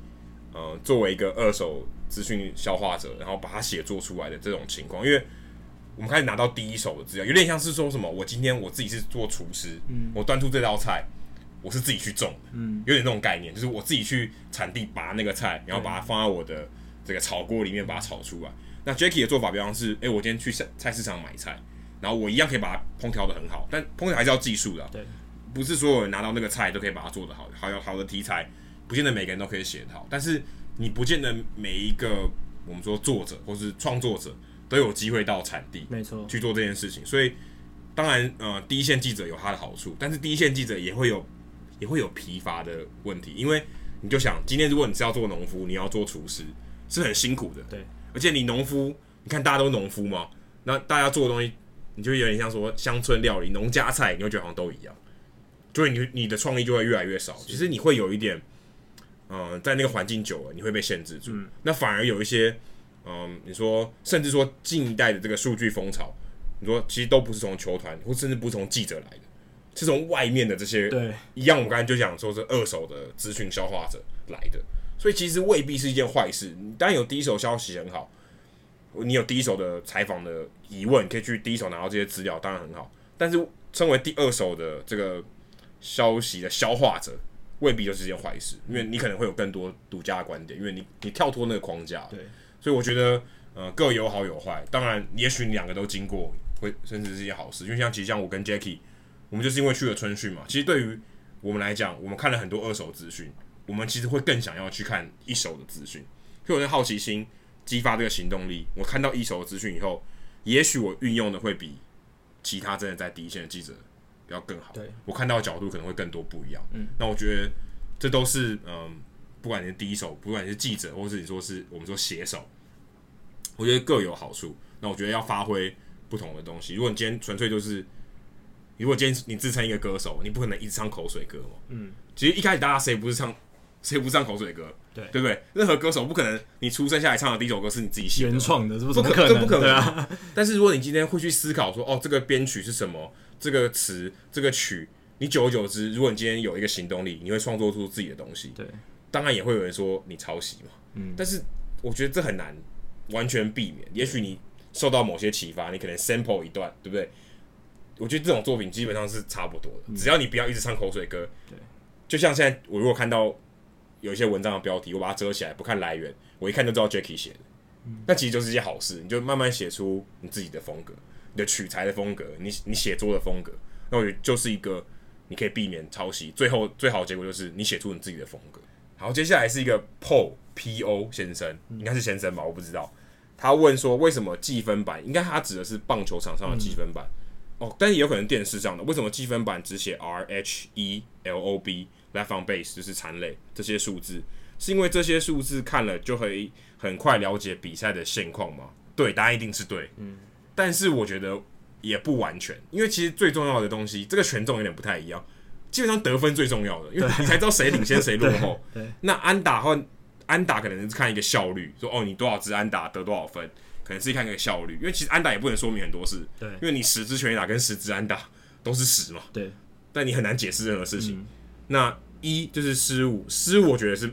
呃，作为一个二手。资讯消化者，然后把它写作出来的这种情况，因为我们开始拿到第一手的资料，有点像是说什么，我今天我自己是做厨师，嗯，我端出这道菜，我是自己去种的，嗯，有点那种概念，就是我自己去产地拔那个菜，然后把它放在我的这个炒锅里面把它炒出来。那 Jackie 的做法比方是，哎，我今天去菜菜市场买菜，然后我一样可以把它烹调的很好，但烹调还是要技术的，对，不是所有人拿到那个菜都可以把它做得好，好有好的题材，不见得每个人都可以写得好，但是。你不见得每一个我们说作者或是创作者都有机会到产地，没错，去做这件事情。所以当然，呃，第一线记者有他的好处，但是第一线记者也会有也会有疲乏的问题，因为你就想，今天如果你是要做农夫，你要做厨师，是很辛苦的。对，而且你农夫，你看大家都农夫嘛，那大家做的东西，你就有点像说乡村料理、农家菜，你会觉得好像都一样，所以你你的创意就会越来越少。其实你会有一点。嗯，在那个环境久了，你会被限制住。嗯、那反而有一些，嗯，你说，甚至说近一代的这个数据风潮，你说其实都不是从球团，或甚至不是从记者来的，是从外面的这些。对，一样，我刚才就讲说是二手的资讯消化者来的，所以其实未必是一件坏事。你当然有第一手消息很好，你有第一手的采访的疑问，可以去第一手拿到这些资料，当然很好。但是，称为第二手的这个消息的消化者。未必就是件坏事，因为你可能会有更多独家的观点，因为你你跳脱那个框架。对，所以我觉得呃各有好有坏。当然，也许你两个都经过，会甚至是一件好事。因为像其实像我跟 Jacky，我们就是因为去了春训嘛。其实对于我们来讲，我们看了很多二手资讯，我们其实会更想要去看一手的资讯，所以我的好奇心激发这个行动力。我看到一手的资讯以后，也许我运用的会比其他真的在第一线的记者。要更好，对，我看到的角度可能会更多不一样。嗯，那我觉得这都是嗯，不管你是第一手，不管你是记者，或是你说是我们说写手，我觉得各有好处。那我觉得要发挥不同的东西。如果你今天纯粹就是，如果今天你自称一个歌手，你不可能一直唱口水歌嘛。嗯，其实一开始大家谁不是唱，谁不是唱口水歌？对，对不对？任何歌手不可能，你出生下来唱的第一首歌是你自己写的原创的，是不是？不可能，不可能啊！但是如果你今天会去思考说，哦，这个编曲是什么？这个词，这个曲，你久而久之，如果你今天有一个行动力，你会创作出自己的东西。对，当然也会有人说你抄袭嘛。嗯，但是我觉得这很难完全避免。也许你受到某些启发，你可能 sample 一段，对不对？我觉得这种作品基本上是差不多的，嗯、只要你不要一直唱口水歌。对，就像现在我如果看到有一些文章的标题，我把它遮起来，不看来源，我一看就知道 Jacky 写的。嗯，那其实就是一件好事，你就慢慢写出你自己的风格。你的取材的风格，你你写作的风格，那我觉得就是一个你可以避免抄袭，最后最好的结果就是你写出你自己的风格。好，接下来是一个 Paul P O 先生，应该是先生吧，我不知道。他问说，为什么计分板？应该他指的是棒球场上的计分板、嗯、哦，但是也有可能电视上的。为什么计分板只写 R H E L O B Left on base 就是残垒这些数字？是因为这些数字看了就可以很快了解比赛的现况吗？对，答案一定是对。嗯。但是我觉得也不完全，因为其实最重要的东西，这个权重有点不太一样。基本上得分最重要的，因为你才知道谁领先谁落后。那安打或安打可能是看一个效率，说哦，你多少支安打得多少分，可能是看一个效率。因为其实安打也不能说明很多事，对，因为你十支全垒打跟十支安打都是十嘛，对。但你很难解释任何事情。嗯、那一就是失误，失误我觉得是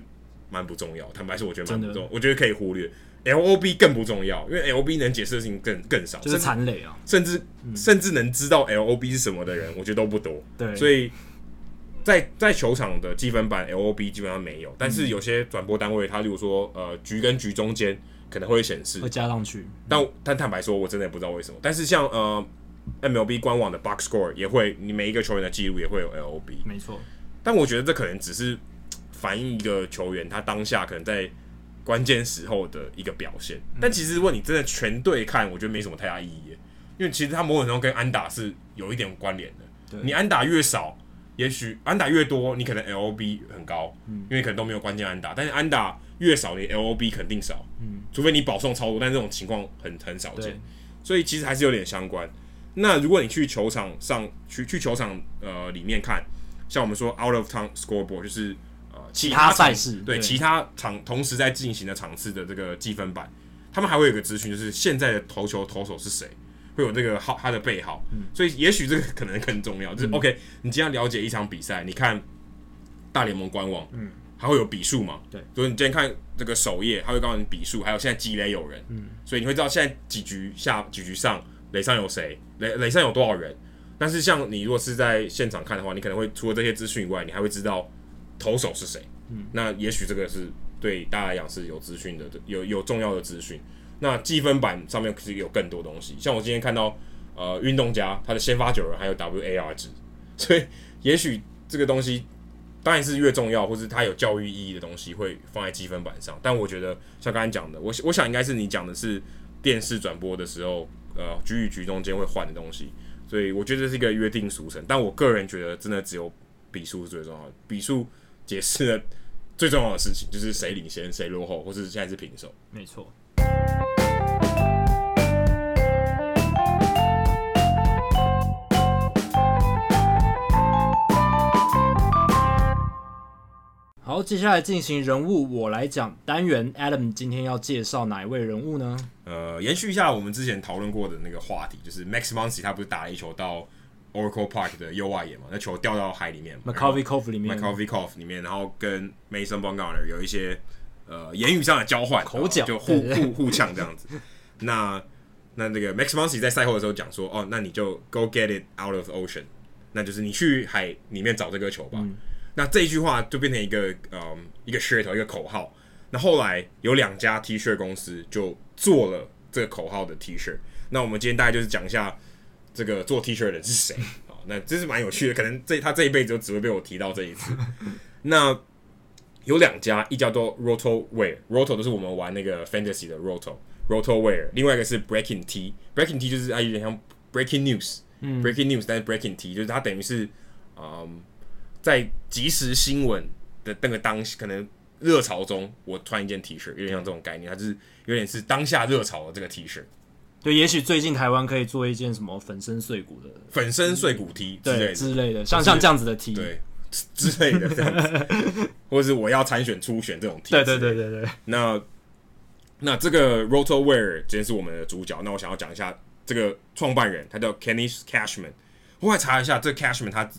蛮不重要。坦白说，我觉得蛮不重要，我觉得可以忽略。L O B 更不重要，因为 L O B 能解释的事情更更少，就是残垒啊，甚至、嗯、甚至能知道 L O B 是什么的人，我觉得都不多。对，所以在在球场的积分板 L O B 基本上没有，但是有些转播单位，它如果说呃局跟局中间可能会显示会加上去，但但坦白说，我真的也不知道为什么。但是像呃 M L B 官网的 Box Score 也会，你每一个球员的记录也会有 L O B，没错。但我觉得这可能只是反映一个球员他当下可能在。关键时候的一个表现，但其实如果你真的全队看，我觉得没什么太大意义，因为其实他某种程度跟安打是有一点关联的。你安打越少，也许安打越多，你可能 LOB 很高，嗯，因为可能都没有关键安打，但是安打越少，你 LOB 肯定少，嗯，除非你保送超多，但这种情况很很少见，所以其实还是有点相关。那如果你去球场上去去球场呃里面看，像我们说 out of town scoreboard 就是呃其他赛事对，对其他场同时在进行的场次的这个积分板，他们还会有一个资讯，就是现在的投球投手是谁。会有这个号，他的背号，嗯、所以也许这个可能更重要。就是 OK，你今天了解一场比赛，你看大联盟官网，嗯，还会有比数嘛？对，所以你今天看这个首页，它会告诉你比数，还有现在击垒有人，嗯，所以你会知道现在几局下几局上垒上有谁，垒垒上有多少人。但是像你如果是在现场看的话，你可能会除了这些资讯以外，你还会知道投手是谁。嗯，那也许这个是对大家来讲是有资讯的，有有重要的资讯。那积分板上面其实有更多东西，像我今天看到，呃，运动家他的先发九人还有 WAR 值，所以也许这个东西当然是越重要，或是它有教育意义的东西会放在积分板上。但我觉得像刚才讲的，我我想应该是你讲的是电视转播的时候，呃，局与局中间会换的东西，所以我觉得这是一个约定俗成。但我个人觉得，真的只有比数是最重要的，比数解释了最重要的事情，就是谁领先，谁落后，或是现在是平手。没错。好，接下来进行人物我来讲单元。Adam 今天要介绍哪一位人物呢？呃，延续一下我们之前讨论过的那个话题，就是 Max Muncy 他不是打了一球到 Oracle Park 的右外野嘛？那球掉到海里面，McCovey Cove 里面，McCovey Cove 里面，然后跟 Mason Bumgarner 有一些呃言语上的交换，口角，就互互互呛这样子。那那那个 Max Muncy 在赛后的时候讲说，哦，那你就 Go get it out of the ocean，那就是你去海里面找这个球吧。嗯那这一句话就变成一个嗯一个噱头，一个口号。那后来有两家 T 恤公司就做了这个口号的 T 恤。那我们今天大概就是讲一下这个做 T 恤的人是谁 啊？那这是蛮有趣的，可能这他这一辈子就只会被我提到这一次。那有两家，一叫做 Roto Ware，Roto 都是我们玩那个 Fantasy 的 Roto Roto Ware。另外一个是 Breaking T，Breaking T 就是它有点像 Breaking News，嗯，Breaking News，但是 Breaking T 就是它等于是嗯。在即时新闻的那个当可能热潮中，我穿一件 T 恤，有点像这种概念，它就是有点是当下热潮的这个 T 恤。对，也许最近台湾可以做一件什么粉身碎骨的粉身碎骨 T 之类的之类的，像像这样子的 T，对之类的这样子，或者是我要参选初选这种 T。对对对对对。那那这个 Rotoware 今天是我们的主角，那我想要讲一下这个创办人，他叫 Kenny Cashman。我来查一下，这个 Cashman 他。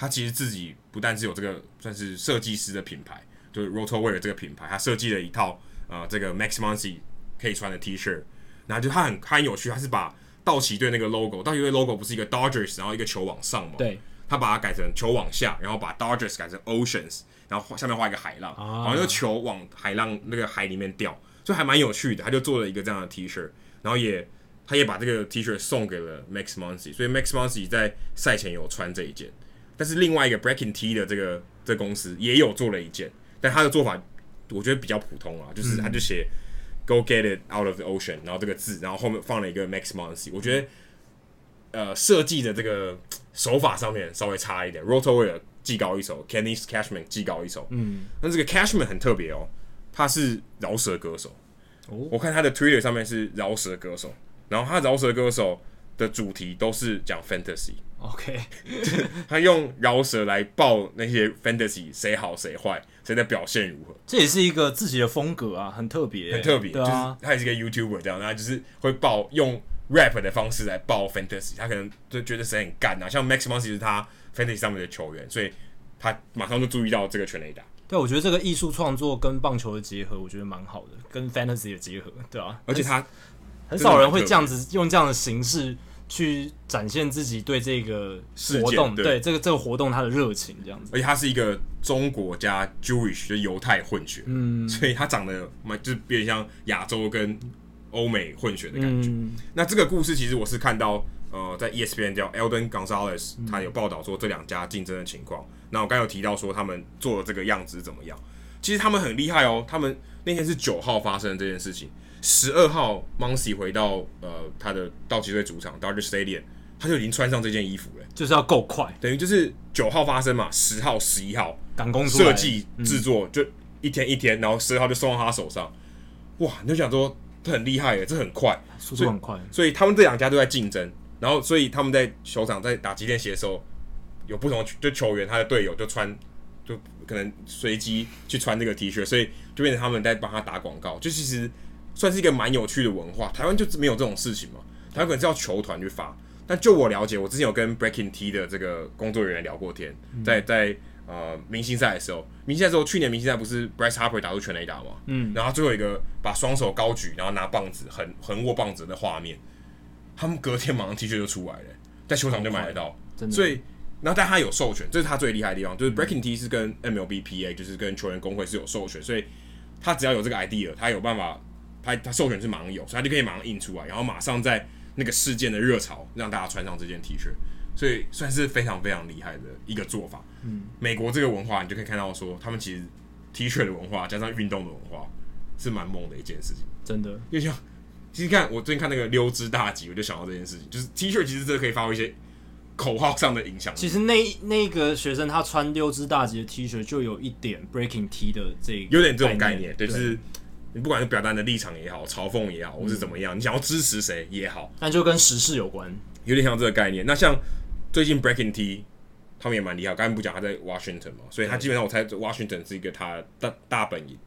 他其实自己不但是有这个算是设计师的品牌，就是 RotoWire 这个品牌，他设计了一套啊、呃、这个 Max Muncy 可以穿的 T 恤。然后就他很他很有趣，他是把道奇队那个 logo，道奇队 logo 不是一个 Dodgers，然后一个球往上嘛？对。他把它改成球往下，然后把 Dodgers 改成 Oceans，然后下面画一个海浪，啊、然后那个球往海浪那个海里面掉，就还蛮有趣的。他就做了一个这样的 T 恤，然后也他也把这个 T 恤送给了 Max Muncy，所以 Max Muncy 在赛前有穿这一件。但是另外一个 Breaking T 的这个这个公司也有做了一件，但他的做法我觉得比较普通啊，就是他就写 Go get it out of the ocean，然后这个字，然后后面放了一个 Max Moncy，我觉得呃设计的这个手法上面稍微差一点。RotoWire 技高一手，Kenny Cashman 技高一手，嗯，那这个 Cashman 很特别哦，他是饶舌歌手，哦，我看他的 Twitter 上面是饶舌歌手，然后他饶舌歌手的主题都是讲 Fantasy。OK，他用饶舌来报那些 fantasy 谁好谁坏，谁的表现如何，这也是一个自己的风格啊，很特别，很特别。对啊，就是他也是一个 YouTuber 这样，他就是会报用 rap 的方式来报 fantasy，他可能就觉得谁很干啊，像 Max Muncy 是他 fantasy 上面的球员，所以他马上就注意到这个全垒打。对，我觉得这个艺术创作跟棒球的结合，我觉得蛮好的，跟 fantasy 的结合，对啊，而且他很少人会这样子用这样的形式。去展现自己对这个活动，对，对这个这个活动他的热情，这样子。而且他是一个中国加 Jewish 就犹太混血，嗯，所以他长得嘛就有点像亚洲跟欧美混血的感觉。嗯、那这个故事其实我是看到呃，在 ESPN 叫 Eldon Gonzalez，他有报道说这两家竞争的情况。嗯、那我刚有提到说他们做的这个样子怎么样？其实他们很厉害哦，他们那天是九号发生的这件事情。十二号，Muncy 回到呃他的道奇队主场 Dodger Stadium，他就已经穿上这件衣服了，就是要够快，等于就是九号发生嘛，十号、十一号赶工设计制作就一天一天，然后十二号就送到他手上，哇！你就想说他很厉害耶，这很快，速度很快，所以，所以他们这两家都在竞争，然后所以他们在球场在打极限鞋的时候，有不同就球员他的队友就穿就可能随机去穿这个 T 恤，所以就变成他们在帮他打广告，就其实算是一个蛮有趣的文化。台湾就没有这种事情嘛，台湾可能是要球团去发。但就我了解，我之前有跟 Breaking T 的这个工作人员聊过天，在在呃明星赛的时候，明星赛的时候，去年明星赛不是 Bryce Harper 打出全垒打嘛？嗯，然后最后一个把双手高举，然后拿棒子横横握棒子的画面，他们隔天马上 T 恤就出来了，在球场就买得到。所以，然后但他有授权，这是他最厉害的地方，就是 Breaking T 是跟 MLBPA，就是跟球员工会是有授权，所以他只要有这个 idea，他有办法，他他授权是马上有，所以他就可以马上印出来，然后马上在。那个事件的热潮让大家穿上这件 T 恤，所以算是非常非常厉害的一个做法。嗯，美国这个文化你就可以看到说，他们其实 T 恤的文化加上运动的文化是蛮猛的一件事情。真的，因为像其实看我最近看那个溜之大吉，我就想到这件事情，就是 T 恤其实真的可以发挥一些口号上的影响。其实那那个学生他穿溜之大吉的 T 恤就有一点 Breaking T 的这有点这种概念，就是。你不管是表达你的立场也好，嘲讽也好，或是怎么样，嗯、你想要支持谁也好，那就跟时事有关，有点像这个概念。那像最近 Breaking T，他们也蛮厉害。刚才不讲他在 Washington 嘛，所以他基本上我猜 Washington 是一个他大大本营。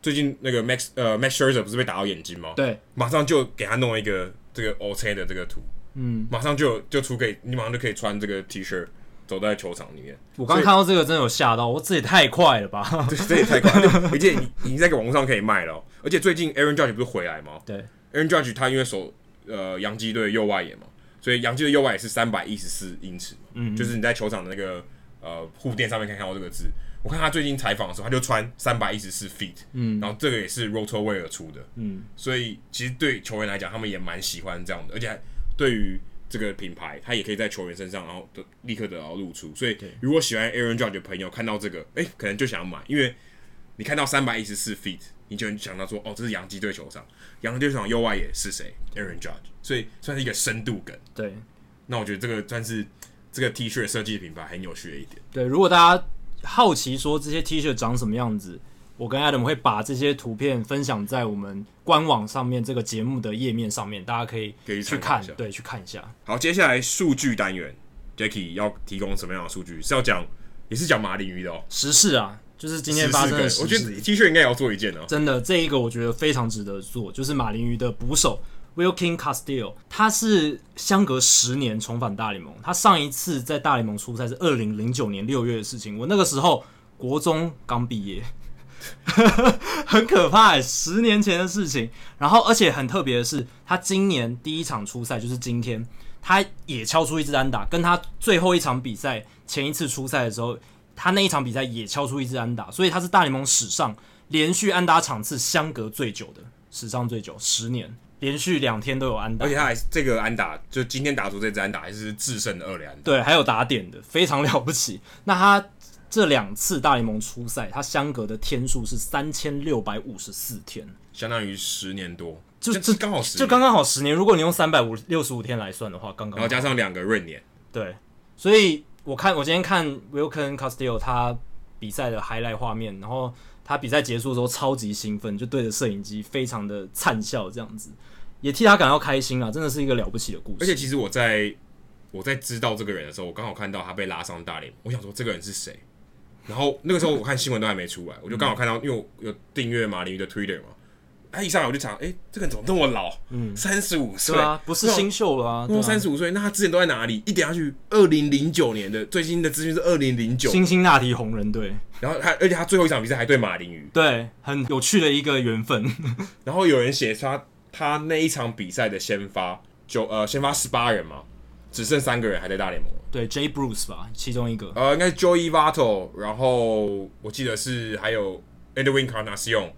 最近那个 Max 呃 Max Scherzer 不是被打到眼睛吗？对，马上就给他弄一个这个 OK 的这个图，嗯，马上就就出给你，马上就可以穿这个 T 恤。走在球场里面，我刚看到这个真的有吓到，我这也太快了吧！对 这也太快了，而且你已经在网络上可以卖了、喔。而且最近 Aaron Judge 不是回来吗？对，Aaron Judge 他因为守呃洋基队右外野嘛，所以洋基的右外野是三百一十四英尺，嗯，就是你在球场的那个呃护垫上面可以看到这个字。我看他最近采访的时候，他就穿三百一十四 feet，嗯，然后这个也是 Roto-Wear 出的，嗯，所以其实对球员来讲，他们也蛮喜欢这样的，而且对于。这个品牌，他也可以在球员身上，然后得立刻得到露出。所以，如果喜欢 Aaron Judge 的朋友看到这个，哎，可能就想要买，因为你看到三百一十四 feet，你就想到说，哦，这是洋基队球场，洋基队球场右外野是谁？Aaron Judge，所以算是一个深度梗。对，那我觉得这个算是这个 T 恤设计的品牌很有趣的一点。对，如果大家好奇说这些 T 恤长什么样子。我跟 Adam 会把这些图片分享在我们官网上面，这个节目的页面上面，大家可以可以去看，对，去看一下。好，接下来数据单元，Jackie 要提供什么样的数据？是要讲，也是讲马林鱼的哦。时事啊，就是今天发生的时事。我觉得 T 恤应该也要做一件哦。真的，这一个我觉得非常值得做，就是马林鱼的捕手 Wilkin Castillo，他是相隔十年重返大联盟。他上一次在大联盟出赛是二零零九年六月的事情，我那个时候国中刚毕业。很可怕欸，十年前的事情。然后，而且很特别的是，他今年第一场出赛就是今天，他也敲出一支安打，跟他最后一场比赛前一次出赛的时候，他那一场比赛也敲出一支安打，所以他是大联盟史上连续安打场次相隔最久的，史上最久，十年连续两天都有安打，而且他还这个安打就今天打出这支安打还是制胜的二连安打，对，还有打点的，非常了不起。那他。这两次大联盟初赛，它相隔的天数是三千六百五十四天，相当于十年多，就这刚好十，就刚刚好十年。如果你用三百五六十五天来算的话，刚刚好，然后加上两个闰年，对。所以我看我今天看 Wilkin Castillo 他比赛的 highlight 画面，然后他比赛结束的时候超级兴奋，就对着摄影机非常的灿笑，这样子也替他感到开心啊！真的是一个了不起的故事。而且其实我在我在知道这个人的时候，我刚好看到他被拉上大联盟，我想说这个人是谁？然后那个时候我看新闻都还没出来，我就刚好看到，因为我有订阅马林鱼的 Twitter 嘛，他一上来我就想，哎，这个人怎么那么老？嗯，三十五岁啊，不是新秀了啊，都三十五岁，那他之前都在哪里？一点下去，二零零九年的最新的资讯是二零零九，辛辛那提红人队。然后他，而且他最后一场比赛还对马林鱼，对，很有趣的一个缘分。然后有人写他他那一场比赛的先发就呃先发十八人嘛。只剩三个人还在大联盟。对，Jay Bruce 吧，其中一个。呃，应该是 Joey Votto，然后我记得是还有 Edwin Encarnacion，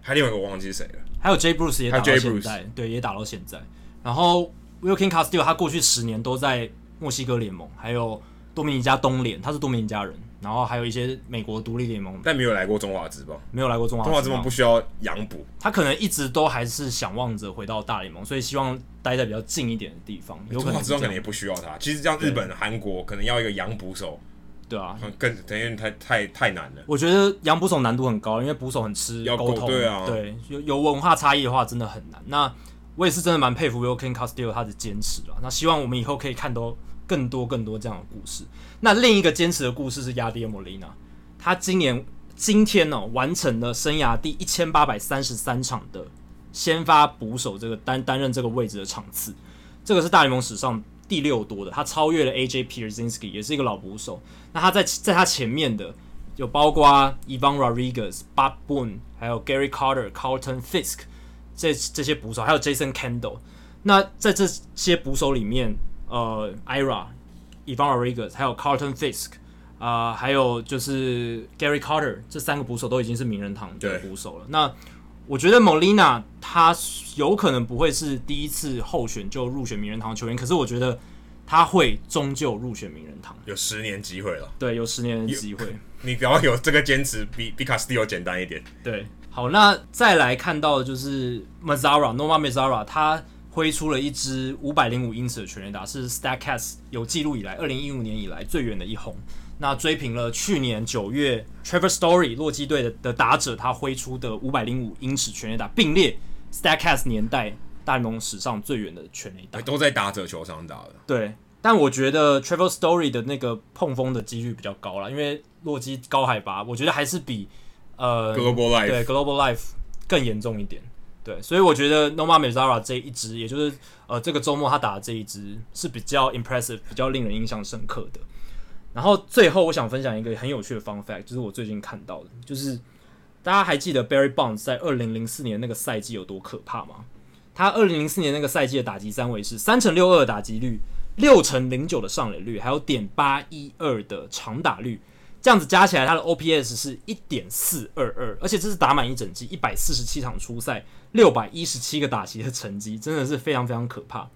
还有另外一个我忘记是谁了。还有 Jay Bruce 也打到现在，对，也打到现在。然后 Wilkin Castillo 他过去十年都在墨西哥联盟，还有多米尼加东联，他是多米尼加人，然后还有一些美国独立联盟，但没有来过中华职棒，没有来过中华中华职棒不需要养补，他可能一直都还是想望着回到大联盟，所以希望待在比较近一点的地方。有可能中华职棒可能也不需要他，其实像日本、韩国可能要一个养捕手，对啊，更等于太太太难了。我觉得养捕手难度很高，因为捕手很吃沟通，对啊，对，有有文化差异的话真的很难。那我也是真的蛮佩服 Wilkin Castillo 他的坚持了。那希望我们以后可以看到更多更多这样的故事。那另一个坚持的故事是 Yadier Molina。他今年今天呢、哦，完成了生涯第一千八百三十三场的先发捕手这个担担任这个位置的场次，这个是大联盟史上第六多的，他超越了 AJ Pierzynski，也是一个老捕手。那他在在他前面的有包括 Ivan Rodriguez、Bob Boone，还有 Gary Carter、Carlton Fisk 这这些捕手，还有 Jason Kendall。那在这些捕手里面，呃，Ira、Ivan Rodriguez 还有 Carlton Fisk。啊、呃，还有就是 Gary Carter 这三个捕手都已经是名人堂的捕手了。那我觉得 Molina 他有可能不会是第一次候选就入选名人堂球员，可是我觉得他会终究入选名人堂，有十年机会了。对，有十年的机会。你只要有这个坚持，比比 Castillo 简单一点。对，好，那再来看到的就是 Mazara Nomar Mazara 他挥出了一支五百零五英尺的全垒打，是 Statcast 有记录以来二零一五年以来最远的一轰。那追平了去年九月 Trevor Story 洛基队的的打者，他挥出的五百零五英尺全垒打，并列 Statcast 年代大联盟史上最远的全垒打，都在打者球上打的。对，但我觉得 Trevor Story 的那个碰风的几率比较高了，因为洛基高海拔，我觉得还是比呃 Global Life 对 Global Life 更严重一点。对，所以我觉得 Nomar Mazara 这一支，也就是呃这个周末他打的这一支是比较 impressive，比较令人印象深刻的。然后最后，我想分享一个很有趣的 fun fact，就是我最近看到的，就是大家还记得 Barry Bonds 在二零零四年那个赛季有多可怕吗？他二零零四年那个赛季的打击三围是三乘六二的打击率，六乘零九的上垒率，还有点八一二的长打率，这样子加起来，他的 OPS 是一点四二二，而且这是打满一整季一百四十七场初赛，六百一十七个打席的成绩，真的是非常非常可怕。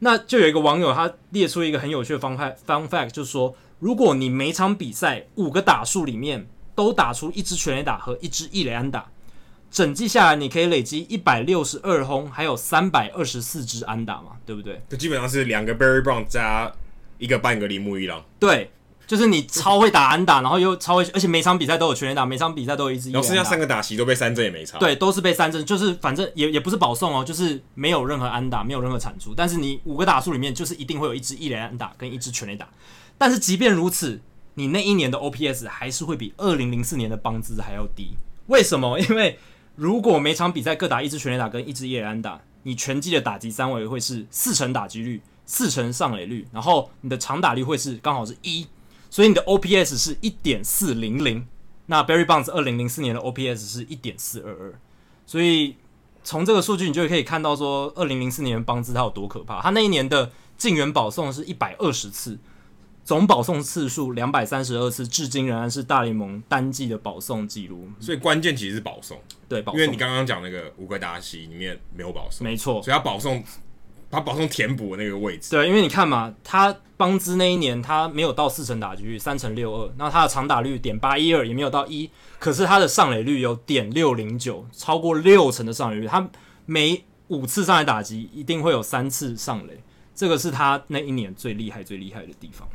那就有一个网友他列出一个很有趣的方派 fact，fun fact 就是说。如果你每场比赛五个打数里面都打出一支全垒打和一支一垒安打，整季下来你可以累积一百六十二轰，还有三百二十四支安打嘛，对不对？这基本上是两个 Barry Bonds 加一个半个铃木一朗。对，就是你超会打安打，然后又超会，而且每场比赛都有全垒打，每场比赛都有一支一。然后剩下三个打席都被三振也没差。对，都是被三振，就是反正也也不是保送哦，就是没有任何安打，没有任何产出，但是你五个打数里面就是一定会有一支一垒安打跟一支全垒打。但是即便如此，你那一年的 OPS 还是会比二零零四年的邦兹还要低。为什么？因为如果每场比赛各打一支全垒打跟一支一垒安打，你全季的打击三围会是四成打击率、四成上垒率，然后你的长打率会是刚好是一，所以你的 OPS 是一点四零零。那 Barry Bonds 二零零四年的 OPS 是一点四二二，所以从这个数据你就可以看到说，二零零四年的邦兹他有多可怕。他那一年的进园保送是一百二十次。总保送次数两百三十二次，至今仍然是大联盟单季的保送记录。所以关键其实是保送，对，保送。因为你刚刚讲那个乌龟达西里面没有保送，没错。所以他保送，他保送填补那个位置。对，因为你看嘛，他邦兹那一年他没有到四成打击率，三成六二，那他的长打率点八一二也没有到一，可是他的上垒率有点六零九，超过六成的上垒率。他每五次上来打击一定会有三次上垒，这个是他那一年最厉害、最厉害的地方。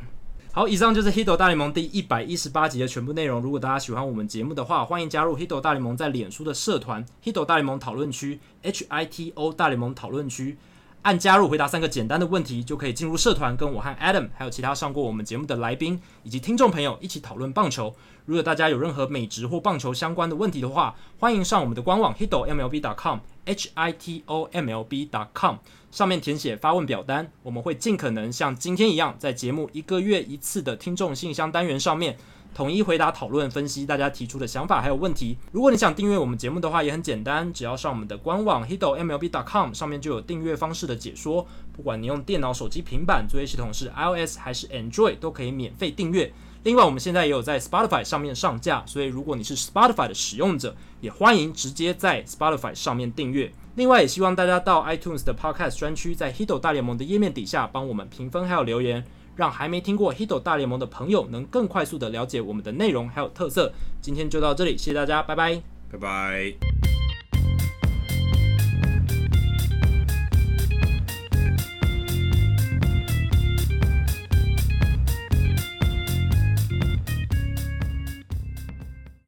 好，以上就是《Hito 大联盟》第一百一十八集的全部内容。如果大家喜欢我们节目的话，欢迎加入《Hito 大联盟》在脸书的社团《Hito 大联盟讨论区》（H I T O 大联盟讨论区）。按加入，回答三个简单的问题，就可以进入社团，跟我和 Adam 还有其他上过我们节目的来宾以及听众朋友一起讨论棒球。如果大家有任何美职或棒球相关的问题的话，欢迎上我们的官网 hitomlb.com（H I T O M L B.com） 上面填写发问表单，我们会尽可能像今天一样，在节目一个月一次的听众信箱单元上面。统一回答、讨论、分析大家提出的想法还有问题。如果你想订阅我们节目的话，也很简单，只要上我们的官网 hitomlb.com，上面就有订阅方式的解说。不管你用电脑、手机、平板，作业系统是 iOS 还是 Android，都可以免费订阅。另外，我们现在也有在 Spotify 上面上架，所以如果你是 Spotify 的使用者，也欢迎直接在 Spotify 上面订阅。另外，也希望大家到 iTunes 的 Podcast 专区，在 Hito 大联盟的页面底下帮我们评分还有留言。让还没听过 Hito 大联盟的朋友能更快速的了解我们的内容还有特色。今天就到这里，谢谢大家，拜拜，拜拜。